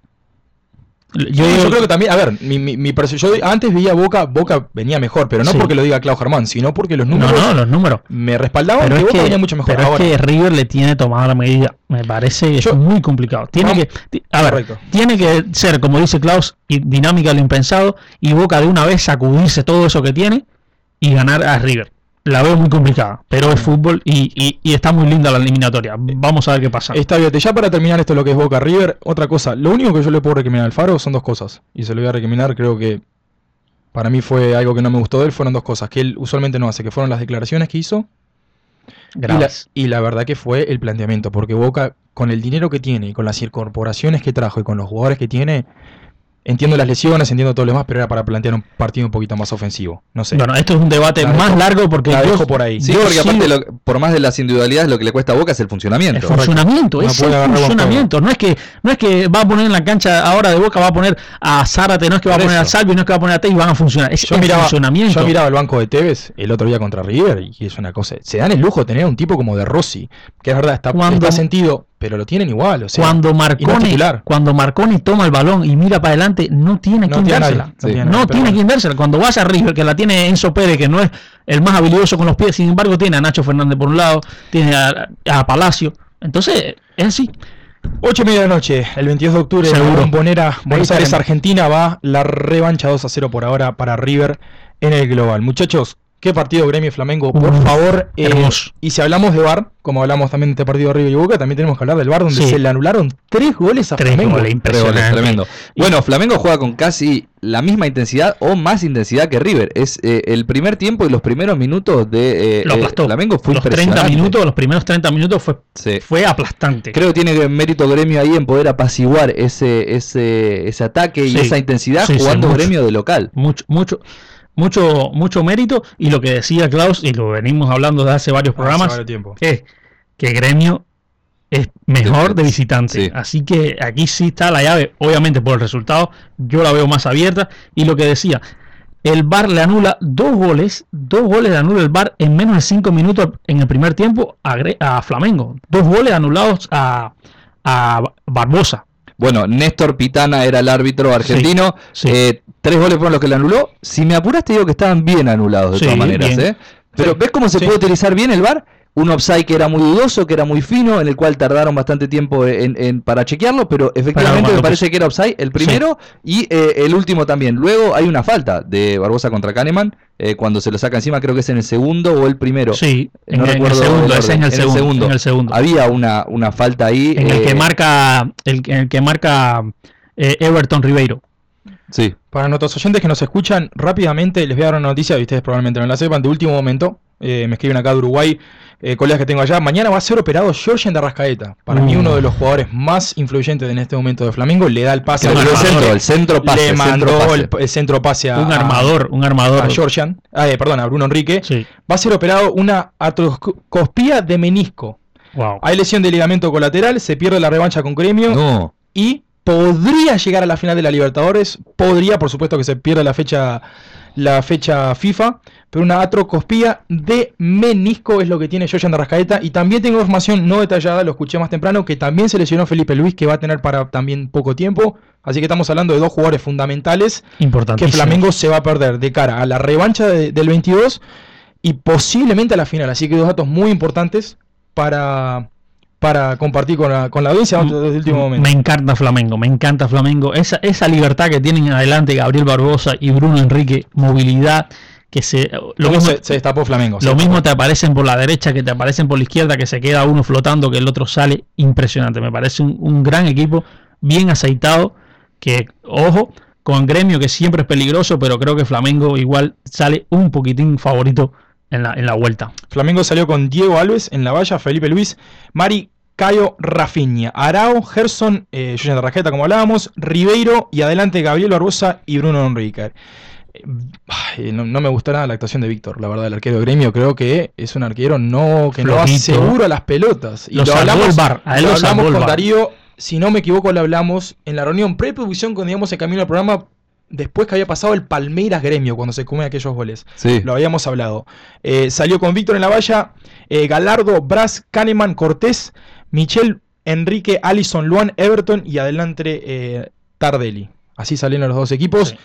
S3: Yo,
S2: creo que también, a ver, mi, mi, mi yo antes veía Boca, Boca venía mejor, pero no
S3: Sí.
S2: porque lo diga Clau Germán, sino porque los
S3: no,
S2: números
S3: no, los números.
S2: me respaldaban
S3: Pero
S2: que Boca
S3: que,
S2: venía mucho mejor.
S3: pero es que River le tiene tomada la medida. Me parece
S2: Yo-
S3: es muy complicado. Tiene que, a ver,
S2: Correcto.
S3: tiene que ser, como dice Klaus, dinámica lo impensado y Boca de una vez sacudirse todo eso que tiene y ganar a River. La veo muy complicada, pero es fútbol y, y- y está muy linda la eliminatoria. Vamos a ver qué pasa.
S2: Está bien, ya para terminar esto lo que es Boca River, otra cosa, lo único que yo le puedo recriminar al Faro son dos cosas, y se lo voy a recriminar, creo que para mí fue algo que no me gustó de él, fueron dos cosas, que él usualmente no hace, que fueron las declaraciones que hizo, y la, y la verdad que fue el planteamiento, porque Boca, con el dinero que tiene, y con las incorporaciones que trajo, y con los jugadores que tiene, entiendo las lesiones, entiendo todo lo demás, pero era para plantear un partido un poquito más ofensivo, no sé.
S3: Bueno, esto es un debate
S2: La
S3: más
S2: dejo-
S3: largo porque
S2: la
S3: yo-
S2: dejo por ahí.
S4: Sí,
S3: yo
S4: porque aparte, lo- por más de las individualidades, lo que le cuesta a Boca es el
S3: El
S4: funcionamiento.
S3: funcionamiento,
S2: No
S3: es el funcionamiento. No es que no es que va a poner en la cancha ahora de Boca, va a poner a Zárate, no es que va a poner a
S2: eso.
S3: Salvi, no es que va a poner a y van a funcionar. Es
S2: yo
S3: el
S2: miraba,
S3: funcionamiento.
S2: yo miraba el banco de Tevez el otro día contra River y es una cosa. Se dan el lujo de tener un tipo como de Rossi, que es verdad, está, está sentido, pero lo tienen igual. O sea,
S3: cuando
S2: no
S3: Marconi, cuando Marconi toma el balón y mira para adelante, no tiene
S2: No
S3: quien
S2: tiene
S3: dársela.
S2: nadie,
S4: no
S3: no
S2: tiene
S3: tiene,
S2: pero bueno.
S3: quien dársela. Cuando vas a River, que la tiene Enzo Pérez, que no es el más habilidoso con los pies, sin embargo tiene a Nacho Fernández por un lado, tiene a, a Palacio. Entonces, es así.
S2: 8 y media de la noche, el 22 de octubre, en. Bombonera, Buenos Aires. Argentina, va la revancha 2 a 0 por ahora para River en el global. Muchachos, qué partido Gremio y Flamengo, por
S3: Uf,
S2: favor. eh, y si hablamos de VAR, como hablamos también de este partido River y Boca, también tenemos que hablar del VAR, donde
S3: Sí.
S2: se le anularon tres goles a
S3: Tres
S2: Flamengo.
S3: goles,
S4: Tres
S3: impresionante.
S4: goles, tremendo. Bueno, Flamengo juega con casi la misma intensidad o más intensidad que River. Es eh, el primer tiempo y los primeros minutos de eh,
S3: Lo
S4: eh,
S3: aplastó.
S4: Flamengo fue
S3: los 30
S4: impresionante.
S3: minutos, los primeros 30 minutos fue,
S4: Sí.
S3: fue aplastante.
S4: Creo que tiene mérito Gremio ahí en poder apaciguar ese ese ese ataque y
S3: Sí.
S4: esa intensidad
S3: Sí, sí,
S4: jugando
S3: mucho.
S4: Gremio de local.
S3: mucho, mucho, mucho, mucho mérito. Y lo que decía Klaus, y lo venimos hablando desde hace varios
S2: Hace
S3: programas,
S2: varios tiempo.
S3: es que Gremio es mejor de visitante.
S4: Sí.
S3: Así que aquí sí está la llave, obviamente por el resultado, yo la veo más abierta. Y lo que decía, el VAR le anula dos goles, dos goles le anula el VAR en menos de cinco minutos en el primer tiempo a, Gre- a Flamengo. Dos goles anulados a, a Barbosa.
S4: Bueno, Néstor Pitana era el árbitro argentino.
S3: sí.
S4: Eh, tres goles fueron los que le anuló. Si me apuraste, digo que estaban bien anulados de
S3: Sí,
S4: todas maneras. ¿eh? Pero
S2: Sí,
S4: ¿ves cómo se
S2: sí.
S4: puede utilizar bien el VAR? Un offside que era muy dudoso, que era muy fino, en el cual tardaron bastante tiempo en, en- para chequearlo, pero efectivamente me parece que era offside el primero y eh, el último también. Luego hay una falta de Barbosa contra Kahneman, eh, cuando se lo saca encima, creo que es en el segundo o el primero.
S3: Sí, en,
S4: no
S3: el- en
S4: recuerdo
S3: segundo,
S4: el
S3: ese es en el, segundo, en el segundo.
S4: Había una, una falta ahí.
S3: en el que marca el, en el que marca eh, Everton Ribeiro
S4: Sí.
S2: Para nuestros oyentes que nos escuchan, rápidamente les voy a dar una noticia, y ustedes probablemente no la sepan, de último momento. Eh, me escriben acá de Uruguay, eh, colegas que tengo allá. Mañana va a ser operado Georgian de Arrascaeta. Para mí,
S3: Uh.
S2: uno de los jugadores más influyentes en este momento de Flamengo. Le da el pase al
S4: centro, el centro pase.
S2: Le
S4: el centro
S2: mandó
S4: pase.
S2: el, el centro pase a,
S3: un armador, un
S2: a,
S3: armador.
S2: a Georgian. Ah, eh, perdón, a Bruno Enrique.
S3: Sí.
S2: Va a ser operado una atroscopía de menisco.
S3: Wow.
S2: Hay lesión de ligamento colateral, se pierde la revancha con Gremio
S4: No.
S2: y podría llegar a la final de la Libertadores. Podría, por supuesto que se pierde la fecha, la fecha FIFA, pero una atrocospía de menisco es lo que tiene Joyan de Rascaeta. Y también tengo información no detallada, lo escuché más temprano, que también se lesionó Felipe Luis, que va a tener para también poco tiempo. Así que estamos hablando de dos jugadores fundamentales que. Flamengo se va a perder de cara a la revancha de- del 22 y posiblemente a la final. Así que dos datos muy importantes para, para compartir con la, con la audiencia desde el último momento.
S3: Me encanta Flamengo, me encanta Flamengo. Esa, esa libertad que tienen en adelante Gabriel Barbosa y Bruno Enrique, movilidad, que se. Lo
S2: Luego
S3: mismo,
S2: se, se destapó Flamengo.
S3: lo
S2: destapó.
S3: mismo te aparecen por la derecha, que te aparecen por la izquierda, que se queda uno flotando, que el otro sale. Impresionante. Me parece un, un gran equipo, bien aceitado, que, ojo, con gremio que siempre es peligroso, pero creo que Flamengo igual sale un poquitín favorito en la, en la vuelta.
S2: Flamengo salió con Diego Alves en la valla, Felipe Luis, Mari Cayo Rafinha, Arao, Gerson, eh, Julián de Rajeta, como hablábamos, Ribeiro y adelante Gabriel Barbosa y Bruno Enrique. Eh, ay, No, no me gusta nada la actuación de Víctor, la verdad, el arquero de gremio. Creo que es un arquero no, que no va seguro a las pelotas. Y
S3: Lo
S2: hablamos,
S3: el VAR, a él
S2: lo
S3: lo
S2: hablamos
S3: el
S2: con. Darío, si no me equivoco, lo hablamos en la reunión preproducción cuando íbamos en camino al programa. Después que había pasado el Palmeiras Gremio, cuando se comen aquellos goles.
S4: Sí.
S2: Lo habíamos hablado. Eh, salió con Víctor en la valla, eh, Galardo, Braz, Kahneman, Cortés, Michel, Enrique, Allison, Luan, Everton y adelante eh, Tardelli. Así salieron los dos equipos.
S3: Sí.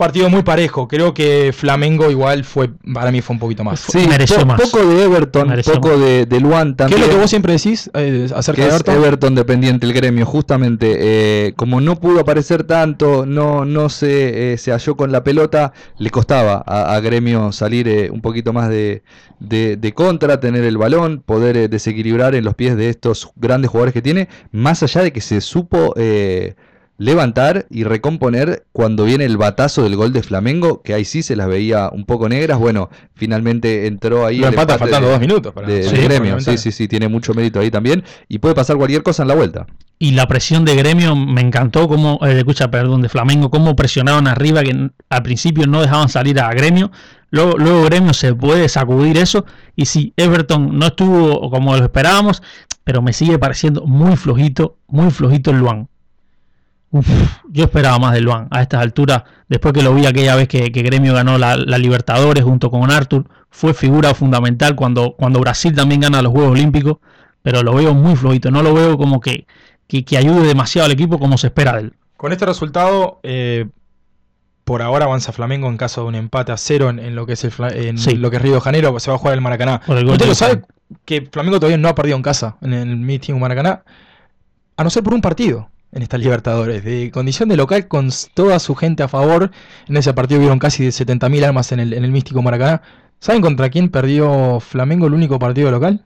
S2: Partido muy parejo. Creo que Flamengo igual fue, para mí fue un poquito más.
S4: Sí,
S3: mereció más.
S4: poco de Everton,
S3: Mereció
S4: poco de, de Luan
S2: ¿Qué
S4: también.
S2: es lo que vos siempre decís eh, acerca
S4: que
S2: de
S4: es
S2: Everton?
S4: Everton dependiente el gremio, justamente eh, como no pudo aparecer tanto, no, no se, eh, se halló con la pelota, le costaba a, a gremio salir eh, un poquito más de, de- de contra, tener el balón, poder eh, desequilibrar en los pies de estos grandes jugadores que tiene, más allá de que se supo eh, levantar y recomponer cuando viene el batazo del gol de Flamengo, que ahí sí se las veía un poco negras, bueno, finalmente entró ahí
S2: Lo
S4: el
S2: empata
S4: empate
S2: faltando
S4: de-
S2: dos minutos. Para
S4: de,
S2: sí,
S4: de gremio. Sí, sí, sí, tiene mucho mérito ahí también. Y puede pasar cualquier cosa en la vuelta.
S3: Y la presión de gremio me encantó, como, eh, escucha, perdón, de Flamengo, cómo presionaron arriba, que al principio no dejaban salir a gremio. Luego, luego gremio se puede sacudir eso. Y sí, Everton no estuvo como lo esperábamos, pero me sigue pareciendo muy flojito, muy flojito el Luan. Uf, yo esperaba más del Luan a estas alturas, después que lo vi aquella vez que, que Gremio ganó la, la Libertadores junto con Arthur, fue figura fundamental cuando, cuando Brasil también gana los Juegos Olímpicos, pero lo veo muy flojito, no lo veo como que, que, que ayude demasiado al equipo como se espera de él.
S2: Con este resultado, eh, por ahora avanza Flamengo en caso de un empate a cero en, en lo que es el Fla- en
S3: Sí.
S2: lo que es Río de Janeiro, se va a jugar el Maracaná.
S3: El
S2: Usted lo sabe que Flamengo todavía no ha perdido en casa en el meeting Maracaná, a no ser por un partido en esta Libertadores. De condición de local con toda su gente a favor. En ese partido vieron casi de 70.000 almas en el, en el místico Maracaná. ¿Saben contra quién perdió Flamengo el único partido local?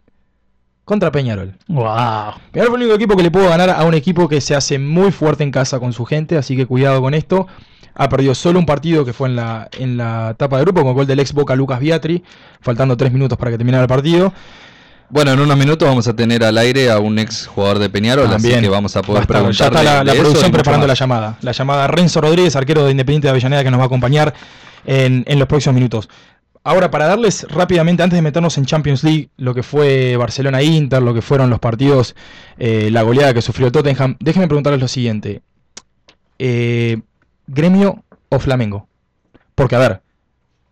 S2: Contra Peñarol.
S3: Wow.
S2: Peñarol fue el único equipo que le pudo ganar a un equipo que se hace muy fuerte en casa con su gente, así que cuidado con esto. Ha perdido solo un partido que fue en la, en la etapa de grupo con gol del ex Boca Lucas Biatri, faltando tres minutos para que terminara el partido.
S4: Bueno, en unos minutos vamos a tener al aire a un ex jugador de Peñarol, así que vamos a poder preguntarle
S2: Ya está la, producción preparando la llamada. La llamada Renzo Rodríguez, arquero de Independiente de Avellaneda, que nos va a acompañar en, en los próximos minutos. Ahora, para darles rápidamente, antes de meternos en Champions League, lo que fue Barcelona-Inter, lo que fueron los partidos, eh, la goleada que sufrió Tottenham, déjenme preguntarles lo siguiente. Eh, ¿Gremio o Flamengo? Porque, a ver,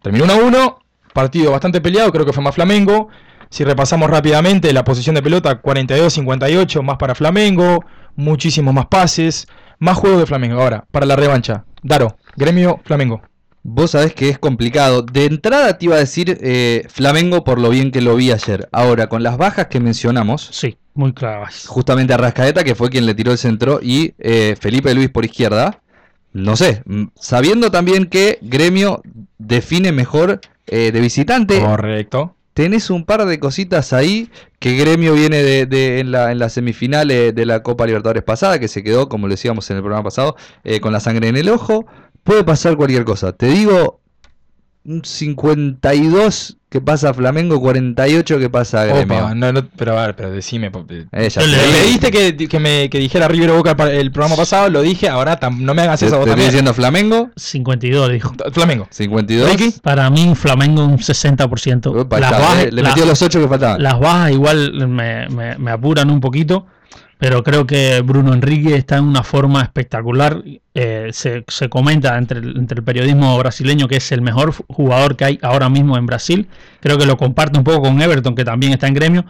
S2: terminó 1 a 1, partido bastante peleado, creo que fue más Flamengo. Si repasamos rápidamente, la posición de pelota 42-58, más para Flamengo, muchísimos más pases, más juego de Flamengo. Ahora, para la revancha, Daro, Gremio, Flamengo.
S4: Vos sabés que es complicado. De entrada te iba a decir eh, Flamengo por lo bien que lo vi ayer. Ahora, con las bajas que mencionamos,
S3: Sí, muy clavas.
S4: justamente a Rascaeta, que fue quien le tiró el centro, y eh, Felipe Luis por izquierda, no sé, mm, sabiendo también que Gremio define mejor eh, de visitante,
S2: Correcto.
S4: Tenés un par de cositas ahí que Gremio viene de, en, la, en la semifinal eh, de la Copa Libertadores pasada, que se quedó, como lo decíamos en el programa pasado, eh, con la sangre en el ojo. puede pasar cualquier cosa. Te digo un 52 que pasa a Flamengo, 48 que pasa a Gremio.
S2: Opa, no, no, pero a ver, pero decime. eh,
S4: Eh, ya te-
S3: le-
S2: Le diste que, que, me, que dijera River Boca el programa pasado, lo dije, ahora tam- no me hagas
S4: te-
S2: eso a vos
S4: te estoy diciendo Flamengo,
S3: 52 dijo.
S2: Flamengo.
S4: 52.
S2: Ricky.
S3: Para mí, Flamengo un 60%.
S4: Opa,
S3: las,
S4: está,
S3: bajas,
S4: le, le
S3: la-
S4: metió los 8 que faltaban.
S3: las bajas igual me, me- me apuran un poquito, pero creo que Bruno Enrique está en una forma espectacular. Eh, se, se comenta entre el, entre el periodismo brasileño que es el mejor jugador que hay ahora mismo en Brasil. Creo que lo comparte un poco con Everton, que también está en gremio.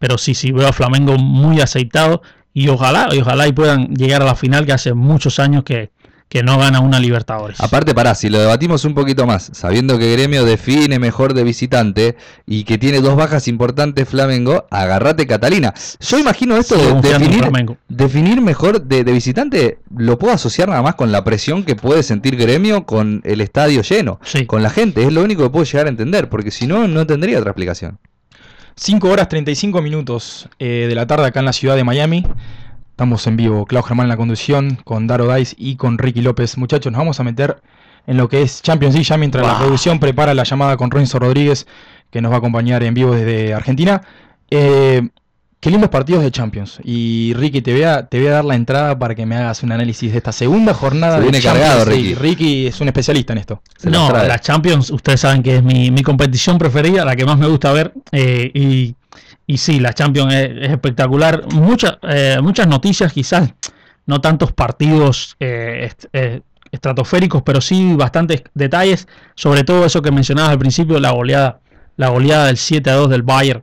S3: Pero sí, sí, veo a Flamengo muy aceitado. Y ojalá, y ojalá y puedan llegar a la final, que hace muchos años que, que no gana una Libertadores.
S4: Aparte, pará, si lo debatimos un poquito más, sabiendo que Gremio define mejor de visitante y que tiene dos bajas importantes Flamengo, agarrate Catalina. Yo imagino esto
S3: Sigo
S4: de definir,
S3: Flamengo.
S4: definir mejor de, de visitante, lo puedo asociar nada más con la presión que puede sentir Gremio con el estadio lleno,
S3: Sí.
S4: con la gente. Es lo único que puedo llegar a entender, porque si no, no tendría otra explicación.
S2: 5 horas 35 minutos eh, de la tarde acá en la ciudad de Miami. Estamos en vivo, Clau Germán en la conducción, con Daro Dice y con Ricky López. Muchachos, nos vamos a meter en lo que es Champions League ya mientras la producción prepara la llamada con Renzo Rodríguez, que nos va a acompañar en vivo desde Argentina. Eh, qué lindos partidos de Champions. Y Ricky, te voy, a, te voy a dar la entrada para que me hagas un análisis de esta segunda jornada
S4: Se
S2: de
S4: viene
S2: Champions
S4: cargado. Ricky.
S2: Ricky es un especialista en esto.
S4: Se
S3: no, la Champions, ustedes saben que es mi, mi competición preferida, la que más me gusta ver. eh, y, y sí, la Champions es, es espectacular. Muchas eh, muchas noticias, quizás no tantos partidos eh, est- eh, estratosféricos, pero sí bastantes detalles. Sobre todo eso que mencionabas al principio, la goleada, la goleada del 7 a 2 del Bayern,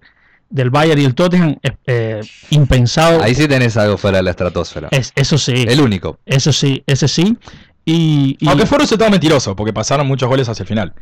S3: del Bayern y el Tottenham, eh, impensado.
S4: Ahí sí tenés algo fuera de la estratosfera.
S3: Es- eso sí,
S4: El único.
S3: eso sí, ese sí. Y, y-
S2: Aunque fue un resultado mentiroso, porque pasaron muchos goles hacia el final.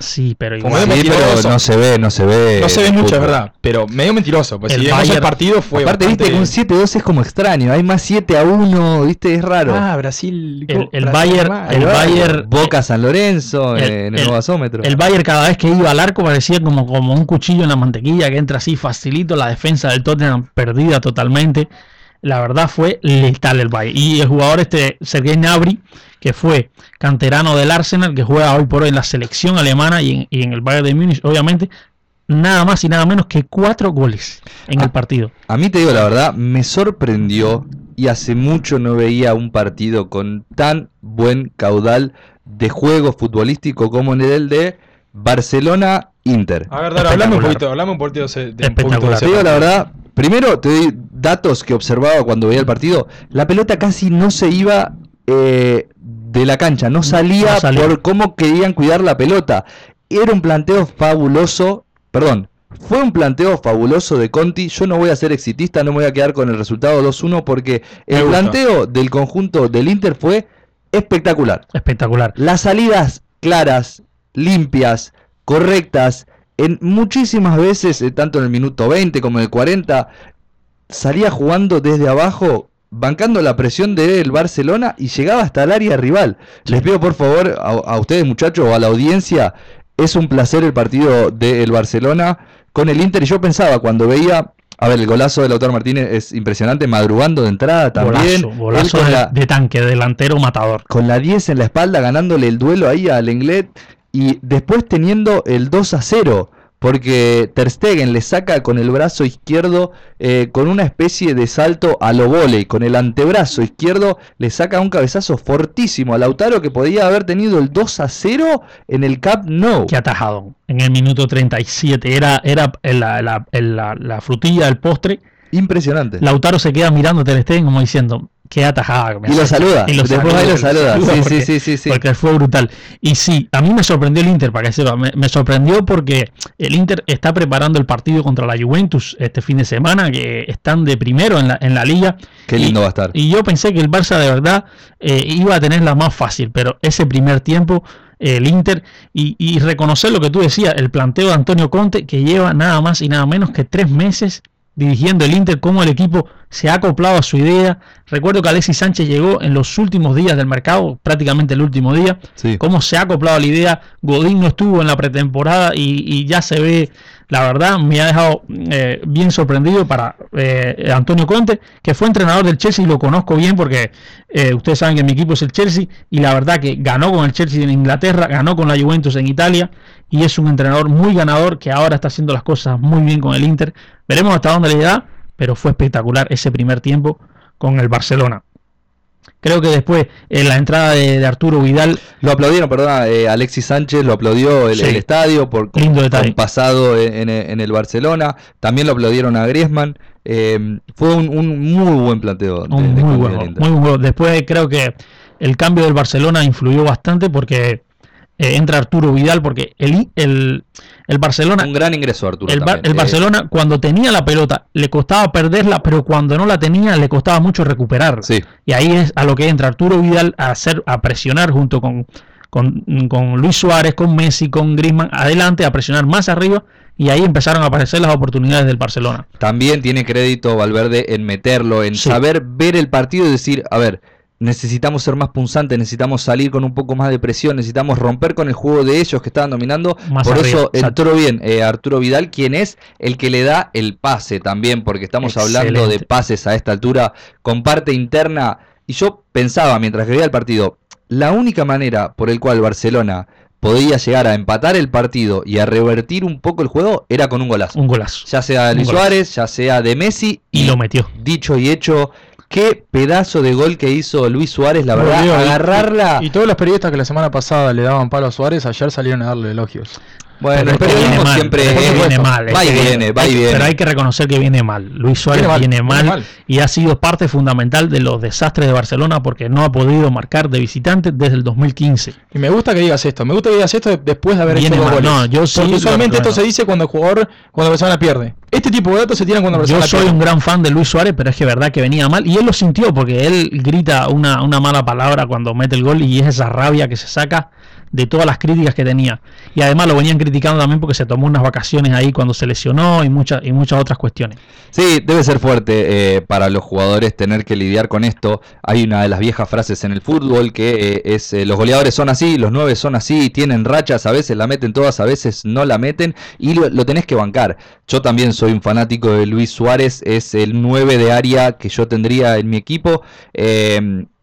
S3: Sí, pero
S2: Como
S3: igual.
S4: Sí, pero
S2: mentiroso.
S4: no se ve, no se ve.
S2: No se ve mucho, es verdad, pero medio mentiroso. Pues
S3: El
S2: si el
S3: Bayern-
S2: partido fue.
S4: Aparte,
S2: bastante-
S4: viste que un 7-2 es como extraño. Hay más 7 a 1, viste, es raro.
S2: Ah, Brasil.
S3: El- el
S2: Brasil
S3: Bayern-
S2: mal.
S3: el Bayern-
S4: Boca San Lorenzo
S3: el-
S4: eh, en el,
S3: el-
S4: gasómetro.
S3: El Bayern cada vez que iba al arco parecía como, como un cuchillo en la mantequilla que entra así facilito. La defensa del Tottenham perdida totalmente. La verdad fue letal el Bayern. Y el jugador este, Sergei Gnabry, que fue canterano del Arsenal, que juega hoy por hoy en la selección alemana y en, y en el Bayern de Múnich, obviamente, nada más y nada menos que cuatro goles en
S4: Ah.
S3: el partido.
S4: A mí te digo la verdad, me sorprendió y hace mucho no veía un partido con tan buen caudal de juego futbolístico como en el de Barcelona-Inter.
S2: A ver, dale, hablame un poquito, hablame un poquito de ese- de un poquito de
S3: Espectacular.
S4: Te digo la verdad, primero te doy datos que observaba cuando veía el partido. La pelota casi no se iba eh, de la cancha, no salía,
S3: No salía.
S4: por cómo querían cuidar la pelota. Era un planteo fabuloso, perdón, fue un planteo fabuloso de Conti. Yo no voy a ser exitista, no me voy a quedar con el resultado 2-1 porque el planteo del conjunto del Inter fue espectacular.
S3: Espectacular.
S4: Las salidas claras, limpias, correctas, en muchísimas veces, eh, tanto en el minuto 20 como en el 40, salía jugando desde abajo, bancando la presión del Barcelona y llegaba hasta el área rival. Les pido por favor a, a ustedes muchachos o a la audiencia, es un placer el partido del Barcelona con el Inter y yo pensaba cuando veía... A ver, el golazo de Lautaro Martínez es impresionante, madrugando de entrada también.
S3: Golazo, golazo de,
S4: la-
S3: de tanque, delantero matador.
S4: con la 10 en la espalda ganándole el duelo ahí al Lenglet y después teniendo el 2 a 0 porque Ter Stegen le saca con el brazo izquierdo eh, con una especie de salto a lo volei, con el antebrazo izquierdo le saca un cabezazo fortísimo a Lautaro que podía haber tenido el 2 a 0 en el Camp Nou.
S3: que atajado en el minuto 37. Era, era la, la- la- la frutilla del postre.
S4: Impresionante.
S3: Lautaro se queda mirando Stegen como diciendo, qué atajada. que me
S4: Y lo
S3: hace".
S4: saluda, después ahí lo saluda, sí,
S3: porque-
S4: sí, sí, sí.
S3: Porque fue brutal. Y sí, a mí me sorprendió el Inter, para que sepa. Me, me sorprendió porque el Inter está preparando el partido contra la Juventus este fin de semana, que están de primero en la, en la liga.
S4: Qué
S3: Y-
S4: lindo va a estar.
S3: Y yo pensé que el Barça de verdad eh, iba a tenerla más fácil, pero ese primer tiempo, el Inter, y, y reconocer lo que tú decías, el planteo de Antonio Conte, que lleva nada más y nada menos que tres meses dirigiendo el Inter, cómo el equipo se ha acoplado a su idea. Recuerdo que Alexis Sánchez llegó en los últimos días del mercado, prácticamente el último día,
S4: Sí.
S3: cómo se ha acoplado a la idea. Godín no estuvo en la pretemporada y, y ya se ve la verdad me ha dejado eh, bien sorprendido para eh, Antonio Conte, que fue entrenador del Chelsea y lo conozco bien porque eh, ustedes saben que mi equipo es el Chelsea y la verdad que ganó con el Chelsea en Inglaterra, ganó con la Juventus en Italia y es un entrenador muy ganador que ahora está haciendo las cosas muy bien con el Inter. Veremos hasta dónde le da, pero fue espectacular ese primer tiempo con el Barcelona. Creo que después, en la entrada de, Arturo Vidal.
S4: Lo aplaudieron, perdón, eh, Alexis Sánchez lo aplaudió el, estadio por
S3: Lindo
S4: pasado en, el Barcelona. También lo aplaudieron a Griezmann. Eh, fue un, muy buen planteo.
S3: muy, bueno, muy bueno. Después creo que el cambio del Barcelona influyó bastante porque eh, entra Arturo Vidal porque el, el, el, Barcelona...
S4: Un gran ingreso Arturo.
S3: El, el Barcelona cuando tenía la pelota le costaba perderla, pero cuando no la tenía le costaba mucho recuperarla. Y ahí es a lo que entra Arturo Vidal a, hacer, a presionar junto con, con, con Luis Suárez, con Messi, con Griezmann, adelante, a presionar más arriba y ahí empezaron a aparecer las oportunidades del Barcelona.
S4: También tiene crédito Valverde en meterlo, en saber ver el partido y decir, a ver, necesitamos ser más punzantes, necesitamos salir con un poco más de presión, necesitamos romper con el juego de ellos que estaban dominando. Por eso entró bien eh, Arturo Vidal, quien es el que le da el pase también, porque estamos hablando de pases a esta altura con parte interna. Y yo pensaba mientras veía el partido, la única manera por el cual Barcelona podía llegar a empatar el partido y a revertir un poco el juego era con un golazo.
S3: Un golazo.
S4: Ya sea de Luis Suárez, ya sea de Messi.
S3: y lo metió.
S4: Dicho y hecho, Qué pedazo de gol que hizo Luis Suárez, la verdad, agarrarla.
S2: Y, todos los periodistas que la semana pasada le daban palo a Suárez, ayer salieron a darle elogios.
S3: Bueno, pero viene mal, siempre viene mal. Va y viene, va y viene. Pero hay que reconocer que viene mal. Luis Suárez viene mal, y ha sido parte fundamental de los desastres de Barcelona porque no ha podido marcar de visitante desde el 2015.
S2: Y me gusta que digas esto. Me gusta que digas esto después de haber hecho dos goles. No, yo sí, porque usualmente esto se dice cuando el jugador, cuando la persona pierde. Este tipo de datos se tiran cuando la
S3: persona Yo soy un gran fan de Luis Suárez, pero es que verdad que venía mal y él lo sintió porque él grita una, una mala palabra cuando mete el gol y es esa rabia que se saca de todas las críticas que tenía. Y además lo venían criticando también porque se tomó unas vacaciones ahí cuando se lesionó y muchas, y muchas otras cuestiones.
S4: Sí, debe ser fuerte eh, para los jugadores tener que lidiar con esto. Hay una de las viejas frases en el fútbol que eh, es eh, los goleadores son así, los nueve son así, tienen rachas, a veces la meten todas, a veces no la meten y lo, lo tenés que bancar. Yo también soy un fanático de Luis Suárez, es el 9 de área que yo tendría en mi equipo.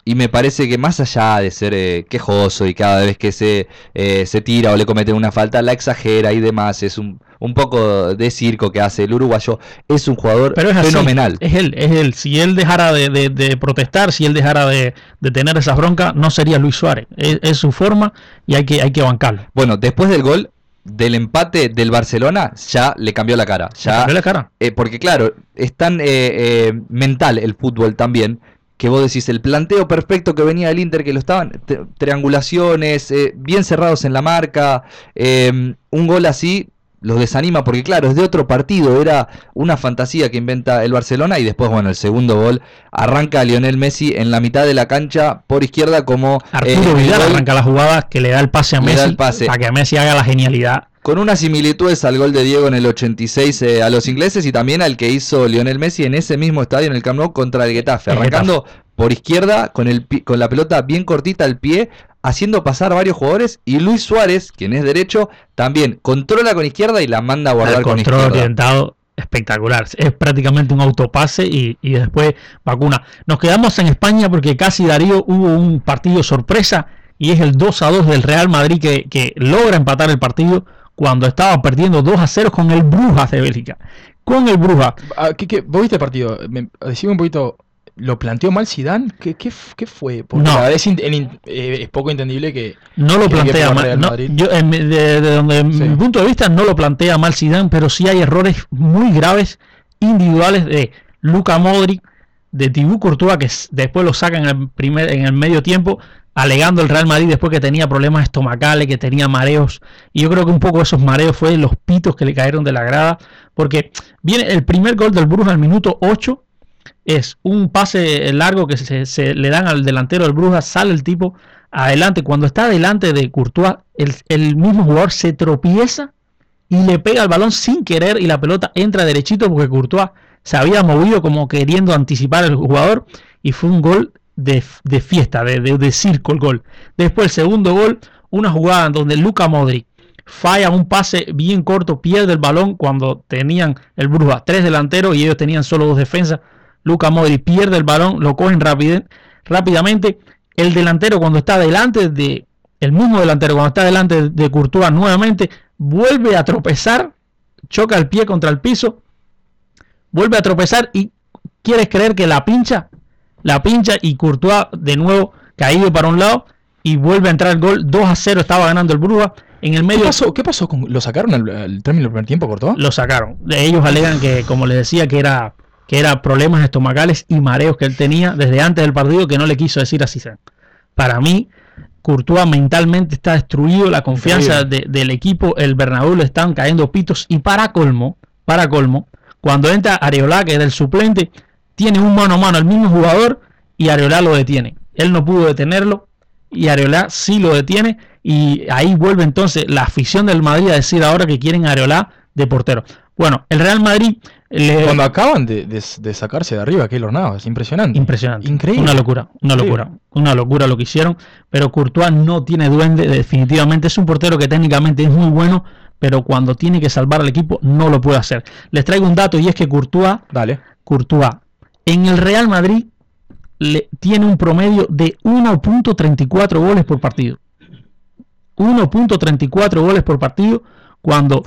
S4: Y me parece que más allá de ser eh, quejoso y cada vez que se, eh, se tira o le cometen una falta, la exagera y demás, es un, un poco de circo que hace el uruguayo, es un jugador fenomenal.
S3: es él, es él. Si él dejara de, protestar, si él dejara de, tener esa bronca, no sería Luis Suárez. Es, su forma y hay que, hay que bancarlo.
S4: Bueno, después del gol, del empate del Barcelona ya le cambió la cara. Ya,
S3: cambió la cara.
S4: Eh, porque claro, es tan mental el fútbol también que vos decís, el planteo perfecto que venía del Inter, que lo estaban, triangulaciones, eh, bien cerrados en la marca, em, un gol así los desanima porque claro, es de otro partido, era una fantasía que inventa el Barcelona y después, bueno, el segundo gol arranca Lionel Messi en la mitad de la cancha por izquierda como...
S3: Arturo eh, Vidal arranca la jugada que le da el pase a Messi para que Messi haga la genialidad
S4: con unas similitudes al gol de Diego en el 86 eh, a los ingleses y también al que hizo Lionel Messi en ese mismo estadio en el Camp Nou contra el Getafe, arrancando por izquierda con, el, con la pelota bien cortita al pie, haciendo pasar varios jugadores y Luis Suárez, quien es derecho, también controla con izquierda y la manda a guardar con control
S3: izquierda. orientado espectacular. Es prácticamente un autopase y, y, después vacuna. Nos quedamos en España porque casi Darío hubo un partido sorpresa y es el 2 a 2 del Real Madrid que, que logra empatar el partido cuando estaba perdiendo 2 a 0 con el Brujas de Bélgica. Con el Brujas.
S2: Ah, ¿Qué, vos viste el partido? decime un poquito. ¿Lo planteó mal Zidane? ¿Qué, qué, fue? Porque no. es, eh, es, poco entendible que...
S3: No lo plantea mal. yo, de, donde, mi punto de vista no lo plantea mal Zidane, pero sí hay errores muy graves individuales de Luca Modric, de Tibú Courtois, que después lo sacan en el, primer, en el medio tiempo, alegando el Real Madrid después que tenía problemas estomacales, que tenía mareos. Y yo creo que un poco esos mareos fue los pitos que le cayeron de la grada. Porque viene el primer gol del Brujas al minuto 8. Es un pase largo que se, le dan al delantero del Brujas, sale el tipo adelante. Cuando está delante de Courtois, el, el mismo jugador se tropieza y le pega el balón sin querer y la pelota entra derechito porque Courtois se había movido como queriendo anticipar al jugador y fue un gol de, fiesta, de, de, circo el gol. Después el segundo gol, una jugada donde Luca Modric falla un pase bien corto, pierde el balón cuando tenían el Bruja tres delanteros y ellos tenían solo dos defensas. Luca Modri pierde el balón, lo cogen rápidamente. El delantero cuando está delante de el mismo delantero cuando está delante de Courtois nuevamente vuelve a tropezar, choca el pie contra el piso, vuelve a tropezar y quieres creer que la pincha, la pincha y Courtois de nuevo caído para un lado y vuelve a entrar el gol. 2 a 0 estaba ganando el Bruja. En el medio.
S2: ¿Qué pasó? con, ¿Lo sacaron el, término del primer tiempo, Courtois?
S3: Lo sacaron. Ellos alegan que, como les decía, que era, que era problemas estomacales y mareos que él tenía desde antes del partido que no le quiso decir así. Para mí, Courtois mentalmente está destruido, la confianza del equipo, el Bernabéu le están cayendo pitos y para colmo, para colmo, cuando entra Areola, que es el suplente, tiene un mano a mano el mismo jugador y Areola lo detiene. Él no pudo detenerlo y Areola sí lo detiene y ahí vuelve entonces la afición del Madrid a decir ahora que quieren a Areola de portero. Bueno, el Real Madrid...
S2: Cuando acaban de, sacarse de arriba, que Navas, es impresionante.
S3: Impresionante. Increíble. Una locura, una locura. Una locura lo que hicieron, pero Courtois no tiene duende, definitivamente. Es un portero que técnicamente es muy bueno, pero cuando tiene que salvar al equipo no lo puede hacer. Les traigo un dato y es que Courtois,
S2: Dale.
S3: Courtois en el Real Madrid le, tiene un promedio de 1.34 goles por partido. 1.34 goles por partido cuando,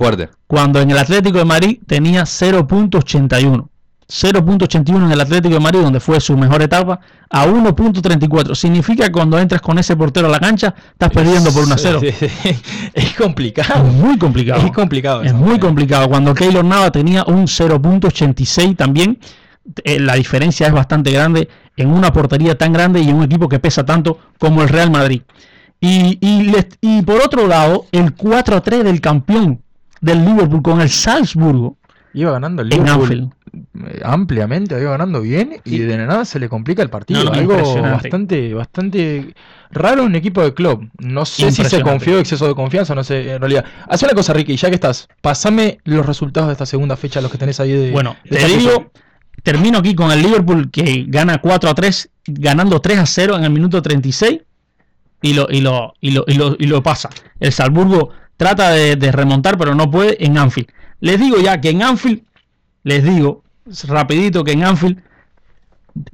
S3: cuando en el Atlético de Madrid tenía 0.81. 0.81 en el Atlético de Madrid, donde fue su mejor etapa, a 1.34. Significa que cuando entras con ese portero a la cancha, estás perdiendo por 1 a 0.
S2: Es complicado.
S3: Es muy complicado.
S2: Es complicado.
S3: Es muy complicado. Cuando Keylor Nava tenía un 0.86 también, eh, la diferencia es bastante grande en una portería tan grande y en un equipo que pesa tanto como el Real Madrid. Y, y, por otro lado, el 4 3 del campeón del Liverpool con el Salzburgo.
S2: Iba ganando el Liverpool eh, ampliamente, iba ganando bien y de nada se le complica el partido. Algo bastante, bastante raro en un equipo de club. No sé si se confió, exceso de confianza, no sé, en realidad. Haz una cosa, Ricky, ya que estás, pasame los resultados de esta segunda fecha, los que tenés ahí de.
S3: Bueno, te digo, termino aquí con el Liverpool que gana 4 a 3, ganando 3 a 0 en el minuto 36 y lo, y lo, y lo, y lo, y lo pasa. El Salzburgo trata de, remontar, pero no puede en Anfield. Les digo ya que en Anfield, les digo rapidito que en Anfield,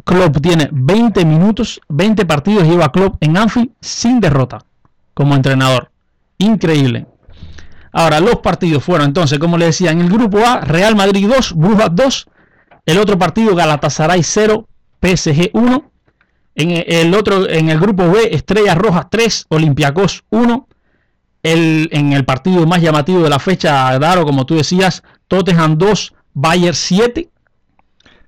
S3: Klopp tiene 20 minutos, 20 partidos lleva Klopp en Anfield sin derrota como entrenador. Increíble. Ahora, los partidos fueron entonces, como les decía, en el grupo A, Real Madrid 2, Brujas 2. El otro partido, Galatasaray 0, PSG 1. En el otro, en el grupo B, Estrellas Rojas 3, Olympiacos 1. El, en el partido más llamativo de la fecha, Daro, como tú decías, Tottenham 2, Bayern 7.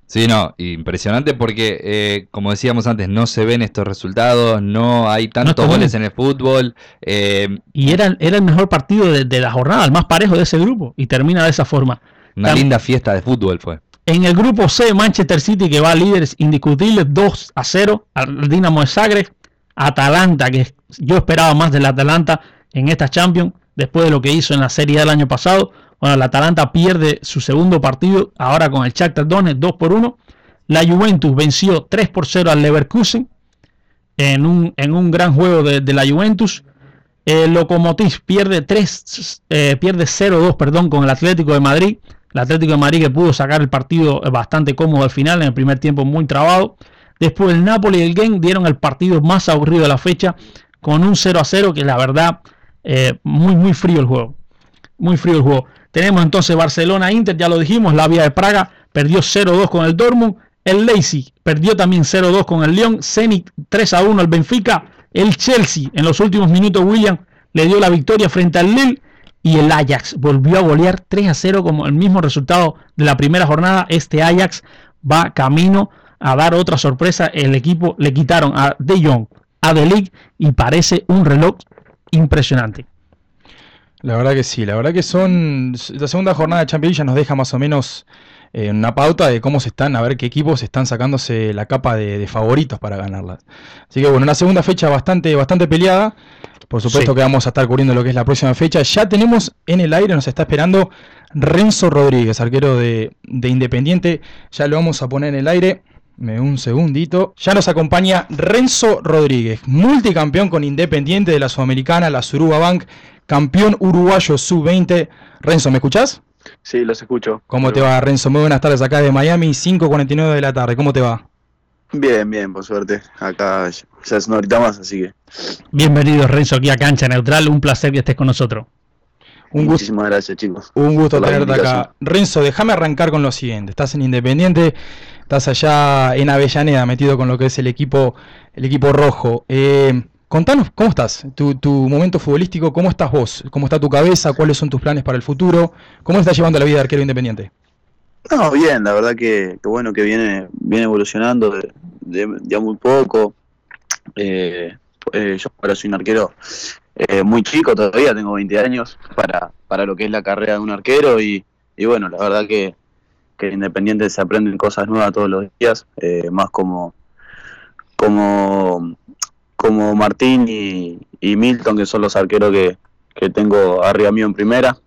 S4: Sí, no, impresionante porque, eh, como decíamos antes, no se ven estos resultados, no hay tantos goles en el fútbol.
S3: Eh, y era, era el mejor partido de, de, la jornada, el más parejo de ese grupo, y termina de esa forma.
S4: Una linda fiesta de fútbol fue.
S3: En el grupo C, Manchester City, que va a líderes indiscutibles, 2 a 0 al Dinamo de Zagreb. Atalanta, que yo esperaba más del Atalanta en esta Champions, después de lo que hizo en la Serie del año pasado. Bueno, el Atalanta pierde su segundo partido, ahora con el Shakhtar Donetsk 2 por 1. La Juventus venció 3 por 0 al Leverkusen en un, en un gran juego de, la Juventus. El Lokomotiv pierde 3, eh, pierde 0-2 perdón, con el Atlético de Madrid. El Atlético de Madrid que pudo sacar el partido bastante cómodo al final, en el primer tiempo muy trabado. Después el Napoli y el Gen dieron el partido más aburrido de la fecha con un 0 a 0 que la verdad eh, muy muy frío el juego. Muy frío el juego. Tenemos entonces Barcelona-Inter, ya lo dijimos, la Vía de Praga perdió 0-2 con el Dortmund. El Leipzig perdió también 0-2 con el Lyon. Zenit 3-1 al Benfica. El Chelsea en los últimos minutos William le dio la victoria frente al Lille y el Ajax volvió a golear 3 a 0 como el mismo resultado de la primera jornada. Este Ajax va camino a dar otra sorpresa. El equipo le quitaron a De Jong, a De Ligt y parece un reloj impresionante.
S2: La verdad que sí, la verdad que son la segunda jornada de Champions ya nos deja más o menos eh, una pauta de cómo se están, a ver qué equipos están sacándose la capa de, de favoritos para ganarlas. Así que bueno, una segunda fecha bastante, bastante peleada. Por supuesto que vamos a estar cubriendo lo que es la próxima fecha. Ya tenemos en el aire, nos está esperando Renzo Rodríguez, arquero de, Independiente. Ya lo vamos a poner en el aire. Me un segundito. Ya nos acompaña Renzo Rodríguez, multicampeón con Independiente de la Sudamericana, la Suruba Bank, campeón uruguayo sub-20. Renzo, ¿me escuchás?
S5: Sí, los escucho.
S2: ¿Cómo te va, Renzo? Muy buenas tardes acá de Miami, 5.49 de la tarde. ¿Cómo te va?
S5: Bien, bien, por suerte. Acá ya es una horita más, así que.
S3: Bienvenido, Renzo, aquí a Cancha Neutral. Un placer que estés con nosotros.
S2: Un gusto,
S5: Muchísimas gracias, chicos.
S2: un gusto tenerte acá. Renzo, déjame arrancar con lo siguiente. Estás en Independiente, estás allá en Avellaneda metido con lo que es el equipo, el equipo rojo. Eh, contanos, ¿cómo estás? Tu, tu momento futbolístico, ¿cómo estás vos? ¿Cómo está tu cabeza? ¿Cuáles son tus planes para el futuro? ¿Cómo estás llevando la vida de arquero independiente?
S5: No, bien, la verdad que, bueno que viene, viene evolucionando de, de, muy poco. Eh, eh, yo ahora soy un arquero eh, muy chico todavía, tengo 20 años para, para lo que es la carrera de un arquero y, y bueno, la verdad que, que en Independiente se aprenden cosas nuevas todos los días, eh, más como, como, como Martín y, y Milton, que son los arqueros que, que tengo arriba mío en primera.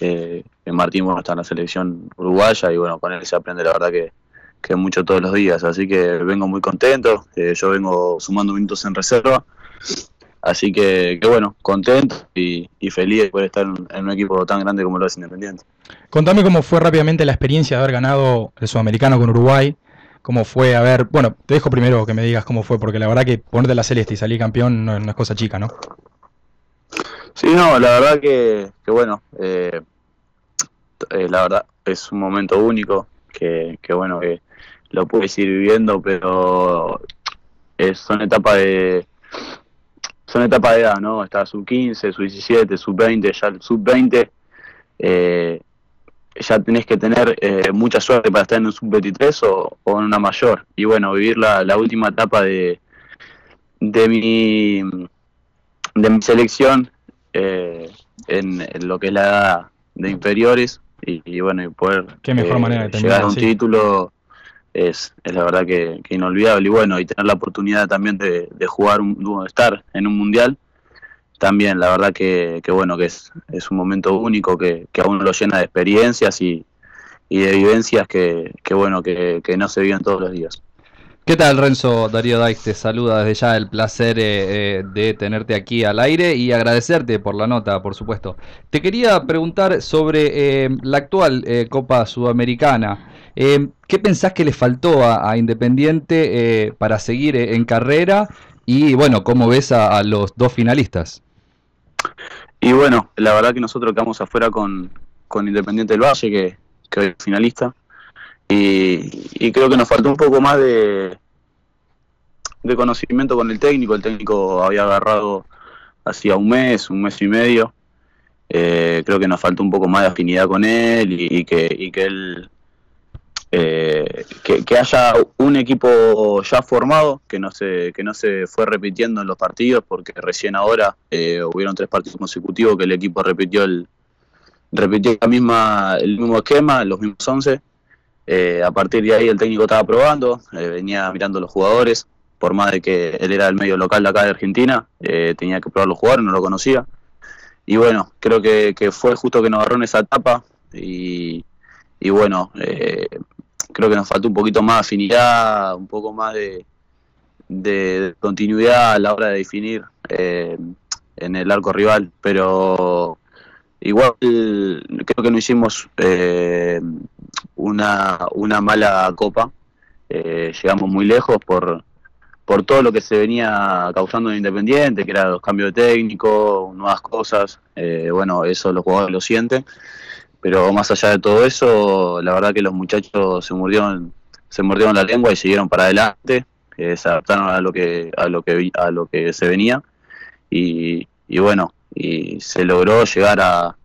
S5: Eh, Martín bueno, está en la selección uruguaya y bueno, con él se aprende la verdad que, que mucho todos los días, así que vengo muy contento, eh, yo vengo sumando minutos en reserva, así que, que bueno, contento y, feliz de poder estar en, en un equipo tan grande como lo es Independiente.
S2: Contame cómo fue rápidamente la experiencia de haber ganado el Sudamericano con Uruguay. ¿Cómo fue? A ver, bueno, te dejo primero que me digas cómo fue, porque la verdad que ponerte la celeste y salir campeón no, no es cosa chica, ¿no?
S5: Sí, no, la verdad que, que bueno, eh, eh, la verdad es un momento único, que, que bueno, que lo puedes ir viviendo, pero es, son etapas de son etapas de edad, ¿no? Está sub 15, sub 17, sub 20, ya el sub 20 eh, ya tenés que tener eh, mucha suerte para estar en un sub 23 o, o en una mayor. Y bueno, vivir la, la última etapa de, de mi de mi selección eh, en, en lo que es la edad de inferiores y, y bueno y poder
S2: Qué mejor
S5: eh,
S2: manera de terminar
S5: llegar a un título es, es la verdad que, que inolvidable y bueno y tener la oportunidad también de, de jugar un, de estar en un mundial también la verdad que, que bueno que es, es un momento único que, que a uno lo llena de experiencias y, y de vivencias que, que bueno que, que no se viven todos los días
S4: ¿Qué tal, Renzo? Darío Daix te saluda desde ya. El placer eh, eh, de tenerte aquí al aire y agradecerte por la nota, por supuesto. Te quería preguntar sobre eh, la actual eh, Copa Sudamericana. Eh, ¿Qué pensás que le faltó a, a Independiente eh, para seguir en carrera? Y bueno, ¿cómo ves a los dos finalistas?
S5: Y bueno, la verdad que nosotros quedamos afuera con, con Independiente del Valle, que, que es finalista. Y, y creo que nos faltó un poco más de, de conocimiento con el técnico. El técnico había agarrado hacía un mes, un mes y medio. Eh, creo que nos faltó un poco más de afinidad con él y, y que, y que él eh, que, haya un equipo ya formado, que no se, que no se fue repitiendo en los partidos, porque recién ahora eh, hubieron tres partidos consecutivos que el equipo repitió el repitió la misma, el mismo esquema, los mismos 11. Eh, a partir de ahí el técnico estaba probando, eh, venía mirando los jugadores, por más de que él era el medio local de acá de Argentina, tenía que probar los jugadores, no lo conocía. Y bueno, creo que, fue justo que nos agarró en esa etapa y, y bueno, creo que nos faltó un poquito más de afinidad, un poco más de, de continuidad a la hora de definir eh, en el arco rival, pero igual creo que no hicimos eh, una, una mala copa, eh, llegamos muy lejos por, por todo lo que se venía causando en Independiente, que eran los cambios de técnico, nuevas cosas, eh, bueno, eso los jugadores lo sienten, pero más allá de todo eso, la verdad que los muchachos se mordieron, se mordieron la lengua y siguieron para adelante, eh, se adaptaron a lo que, a lo que a lo que se venía, y, y bueno, y se logró llegar a,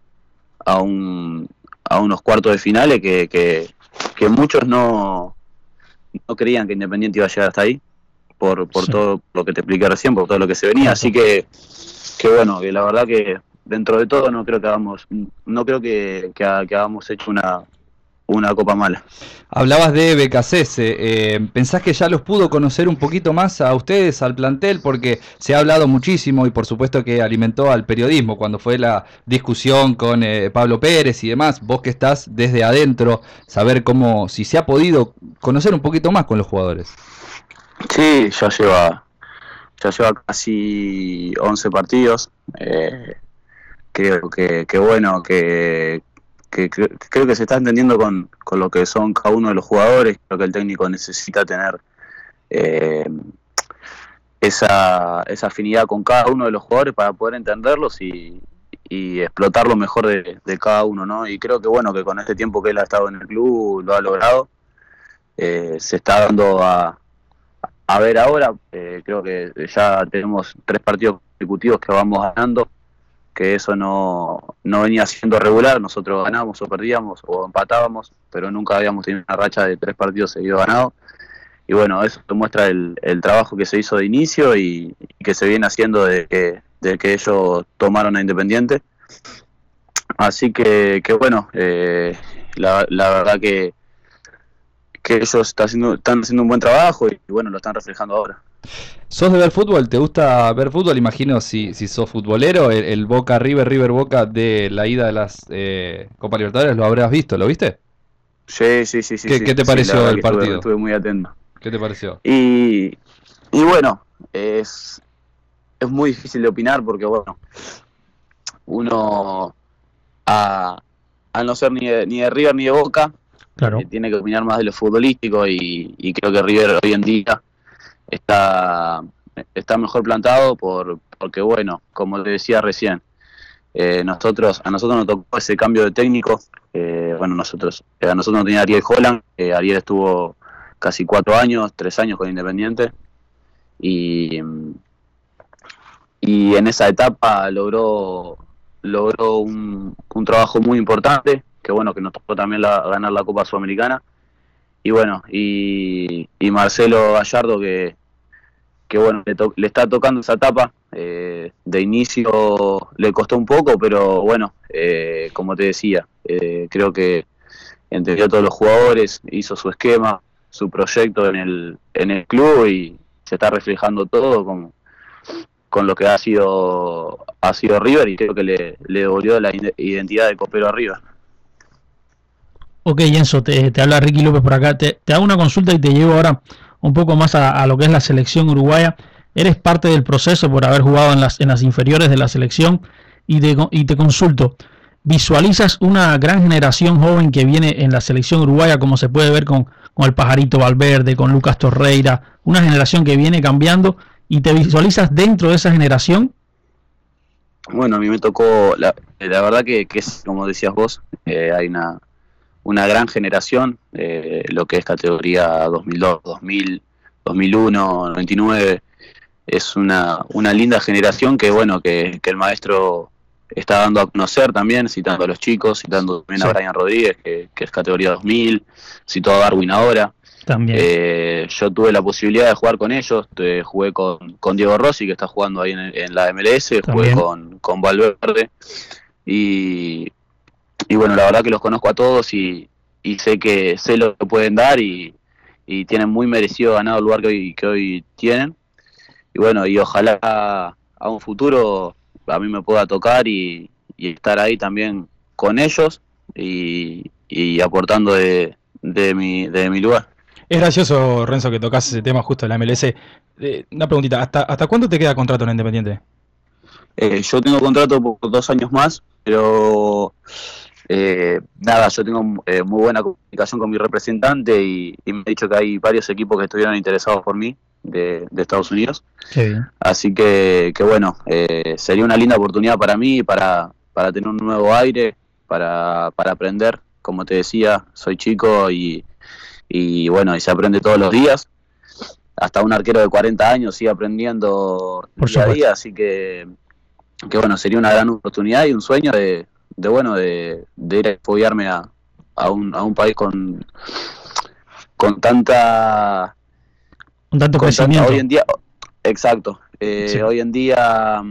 S5: a un a unos cuartos de finales que, que, que muchos no, no creían que Independiente iba a llegar hasta ahí por, por
S3: Sí.
S5: todo lo que te expliqué recién, por todo lo que se venía, así que, que bueno, que la verdad que dentro de todo no creo que hagamos, no creo que, que, ha- que hagamos hecho una, una copa mala.
S4: Hablabas de BKCS, eh, ¿pensás que ya los pudo conocer un poquito más a ustedes, al plantel? Porque se ha hablado muchísimo y por supuesto que alimentó al periodismo cuando fue la discusión con eh, Pablo Pérez y demás. Vos que estás desde adentro, saber cómo, si se ha podido conocer un poquito más con los jugadores.
S5: Sí, ya lleva, ya lleva casi 11 partidos. Eh, creo que, que bueno, que, que, creo que se está entendiendo con, con, lo que son cada uno de los jugadores. Creo que el técnico necesita tener eh, esa, esa afinidad con cada uno de los jugadores para poder entenderlos y, y explotar lo mejor de, de, cada uno, ¿no? Y creo que bueno, que con este tiempo que él ha estado en el club lo ha logrado. Eh, se está dando a, a ver ahora, eh, creo que ya tenemos tres partidos consecutivos que vamos ganando que eso no, no venía siendo regular, nosotros ganábamos o perdíamos o empatábamos, pero nunca habíamos tenido una racha de tres partidos seguidos ganados. Y bueno, eso muestra el, el trabajo que se hizo de inicio y, y que se viene haciendo desde que, de que ellos tomaron a Independiente. Así que, que bueno, eh, la, la, verdad que, que ellos están haciendo, están haciendo un buen trabajo y bueno, lo están reflejando ahora.
S4: ¿Sos de ver fútbol? ¿Te gusta ver fútbol? Imagino si, si sos futbolero, el, el, Boca River, River Boca de la ida de las eh, Copa Libertadores, ¿lo habrás visto? ¿Lo viste?
S5: Sí, sí, sí. sí
S4: ¿Qué,
S5: sí,
S4: ¿qué te pareció
S5: sí,
S4: el partido?
S5: Estuve, estuve, muy atento.
S4: ¿Qué te pareció?
S5: Y, y bueno, es, es muy difícil de opinar porque, bueno, uno a, a no ser ni de, ni de River ni de Boca,
S3: claro.
S5: eh, tiene que opinar más de lo futbolístico y, y creo que River hoy en día está, está mejor plantado por, porque, bueno, como te decía recién, eh, nosotros a nosotros nos tocó ese cambio de técnico. Eh, bueno, nosotros eh, a nosotros nos tenía Ariel Holland. Ariel estuvo casi cuatro años, tres años con Independiente. Y, y en esa etapa logró logró un, un trabajo muy importante, que bueno, que nos tocó también la, ganar la Copa Sudamericana. Y bueno, y, y Marcelo Gallardo, que, que bueno, le, to le, está tocando esa etapa. Eh, de inicio le costó un poco, pero bueno, eh, como te decía, eh, creo que entendió a todos los jugadores, hizo su esquema, su proyecto en el, en el club y se está reflejando todo con, con lo que ha sido ha sido River y creo que le, le devolvió la identidad de copero a River.
S3: Ok, Enzo, te, te habla Ricky López por acá. Te, te hago una consulta y te llevo ahora un poco más a, lo que es la selección uruguaya. Eres parte del proceso por haber jugado en las, en las inferiores de la selección y, y te consulto, ¿visualizas una gran generación joven que viene en la selección uruguaya como se puede ver con, con el Pajarito Valverde, con Lucas Torreira, una generación que viene cambiando y te visualizas dentro de esa generación?
S5: Bueno, a mí me tocó, la, la verdad que, que, es como decías vos, eh, hay una, una gran generación, eh, lo que es categoría 2002, 2000, 2001, 99, es una, una linda generación que bueno, que, que, el maestro está dando a conocer también, citando a los chicos, citando también sí. a Brian Rodríguez, que, que, es categoría 2000, citó a Darwin ahora.
S3: También.
S5: Eh, yo tuve la posibilidad de jugar con ellos, eh, jugué con, con, Diego Rossi, que está jugando ahí en, en la MLS, también. jugué con, con Valverde, y, y bueno, la verdad que los conozco a todos y, y sé que sé lo que pueden dar y, y, tienen muy merecido ganado el lugar que hoy, que hoy tienen. Y bueno, y ojalá a un futuro a mí me pueda tocar y, y estar ahí también con ellos y, y aportando de, de, mi, de mi lugar.
S2: Es gracioso, Renzo, que tocas ese tema justo en la MLS. Eh, una preguntita, ¿hasta, ¿hasta cuándo te queda contrato en Independiente?
S5: Eh, yo tengo contrato por dos años más, pero eh, nada, yo tengo eh, muy buena comunicación con mi representante y, y, me ha dicho que hay varios equipos que estuvieron interesados por mí de, de Estados Unidos. Así que, que bueno, eh, sería una linda oportunidad para mí, para, para tener un nuevo aire, para, para aprender. Como te decía, soy chico y, y bueno, y se aprende todos los días. Hasta un arquero de 40 años sigue aprendiendo
S3: por
S5: día a día, así que, que bueno, sería una gran oportunidad y un sueño de, de bueno, de, de ir a apoyarme a, a, un, a un país con, con tanta...
S3: Un tanto con crecimiento.
S5: Tanta, hoy en día, exacto. Eh, sí. Hoy en día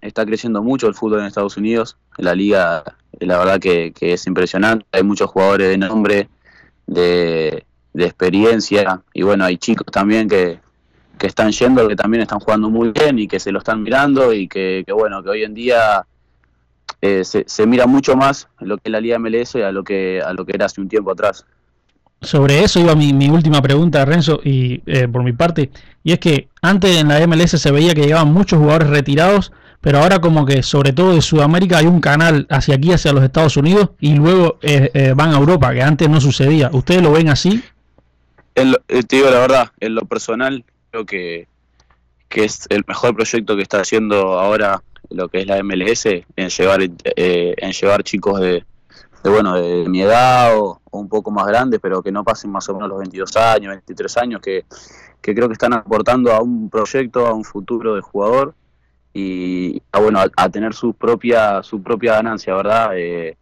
S5: está creciendo mucho el fútbol en Estados Unidos. La liga, la verdad que, es impresionante. Hay muchos jugadores de nombre, de, experiencia. Y bueno, hay chicos también que, están yendo, que también están jugando muy bien y que se lo están mirando. Y que, bueno, que hoy en día eh, se, mira mucho más lo que es la liga MLS a lo que, a lo que era hace un tiempo atrás.
S3: Sobre eso iba mi, mi última pregunta, Renzo, y eh, por mi parte, y es que antes en la MLS se veía que llegaban muchos jugadores retirados pero ahora como que sobre todo de Sudamérica hay un canal hacia aquí, hacia los Estados Unidos, y luego eh, eh, van a Europa, que antes no sucedía. ¿Ustedes lo ven así?
S5: En eh, te digo la verdad, en lo personal creo que, es el mejor proyecto que está haciendo ahora lo que es la MLS, en llevar, en llevar chicos de, bueno de mi edad o, un poco más grandes, pero que no pasen más o menos los 22 años, 23 años, que, que creo que están aportando a un proyecto, a un futuro de jugador y a, bueno, a, tener su propia, su propia ganancia, ¿verdad? Eh,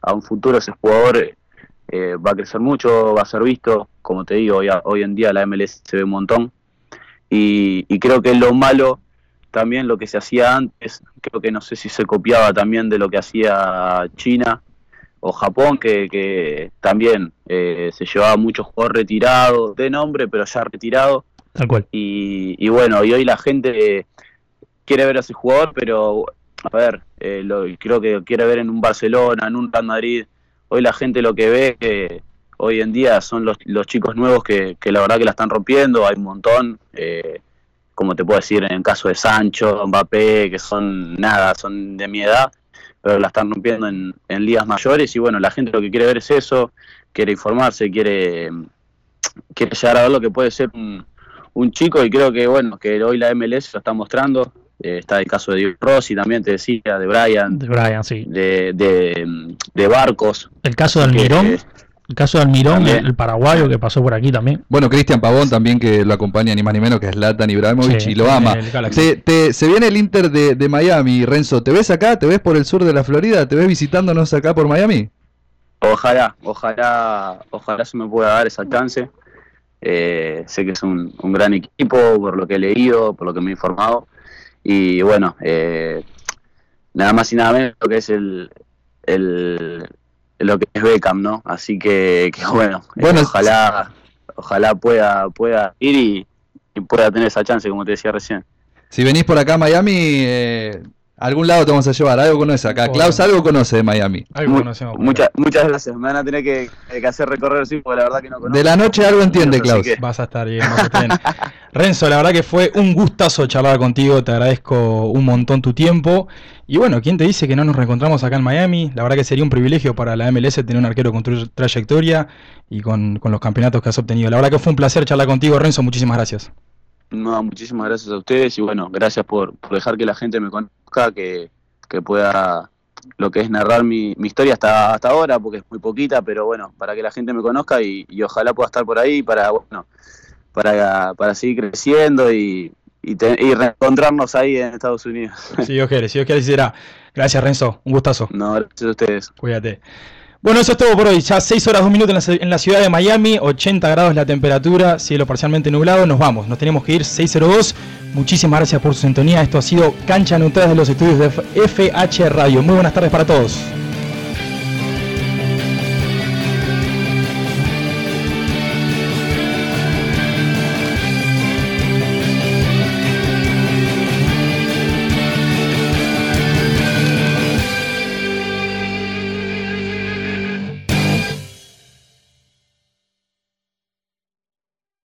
S5: a un futuro ese jugador eh, va a crecer mucho, va a ser visto, como te digo, hoy, hoy en día la MLS se ve un montón y, creo que lo malo también lo que se hacía antes, creo que no sé si se copiaba también de lo que hacía China o Japón, que, también eh, se llevaba muchos jugadores retirados, de nombre, pero ya retirados.
S3: Tal cual.
S5: Y, y bueno, y hoy la gente quiere ver a ese jugador, pero a ver, eh, lo, creo que quiere ver en un Barcelona, en un Real Madrid. Hoy la gente lo que ve que hoy en día son los, los chicos nuevos que, que, la verdad que la están rompiendo, hay un montón, eh, como te puedo decir, en el caso de Sancho, Mbappé, que son nada, son de mi edad, pero la están rompiendo en, en ligas mayores y bueno, la gente lo que quiere ver es eso, quiere informarse, quiere, quiere llegar a ver lo que puede ser un, un chico y creo que bueno, que hoy la MLS lo está mostrando, eh, está el caso de Rossi también, te decía, de Brian.
S3: De Brian, sí.
S5: De, de, Barcos.
S3: El caso de Almirón. El caso de Almirón, el, paraguayo que pasó por aquí también.
S4: Bueno, Cristian Pavón también que lo acompaña ni más ni menos que es Latan Ibrahimovic y lo ama. Se, se, viene el Inter de, de, Miami, Renzo. ¿Te ves acá? ¿Te ves por el sur de la Florida? ¿Te ves visitándonos acá por Miami?
S5: Ojalá, ojalá, ojalá se me pueda dar esa chance. Eh, sé que es un, un gran equipo por lo que he leído, por lo que me he informado y bueno, eh, nada más y nada menos lo que es el, el lo que es Beckham, ¿no? Así que, bueno, eh, ojalá ojalá pueda pueda ir y, pueda tener esa chance, como te decía recién.
S4: Si venís por acá a Miami, eh, Algún lado te vamos a llevar, algo conoce acá. Klaus algo conoce de Miami.
S5: Algo conocemos. Muchas, muchas gracias. Me van a tener que, hacer recorrer, sí, porque la verdad que no conozco.
S4: De la noche algo entiende, Klaus.
S2: Vas a estar bien, vas a estar bien. Renzo, la verdad que fue un gustazo charlar contigo. Te agradezco un montón tu tiempo. Y bueno, ¿quién te dice que no nos reencontramos acá en Miami? La verdad que sería un privilegio para la MLS tener un arquero con tu trayectoria y con, con los campeonatos que has obtenido. La verdad que fue un placer charlar contigo, Renzo. Muchísimas gracias.
S5: No, muchísimas gracias a ustedes y bueno, gracias por, dejar que la gente me conozca, que, pueda lo que es narrar mi, historia hasta, hasta ahora, porque es muy poquita, pero bueno, para que la gente me conozca y, ojalá pueda estar por ahí para, bueno, para, para seguir creciendo y, y, reencontrarnos ahí en Estados Unidos.
S2: Si Dios quiere, si Dios quiere, será. Gracias Renzo, un gustazo.
S5: No, gracias a ustedes.
S2: Cuídate. Bueno, eso es todo por hoy. Ya 6 horas 2 minutos en la, ciudad de Miami, 80 grados la temperatura, cielo parcialmente nublado. Nos vamos, nos tenemos que ir 602. Muchísimas gracias por su sintonía. Esto ha sido Cancha Neutral de los estudios de FH Radio. Muy buenas tardes para todos.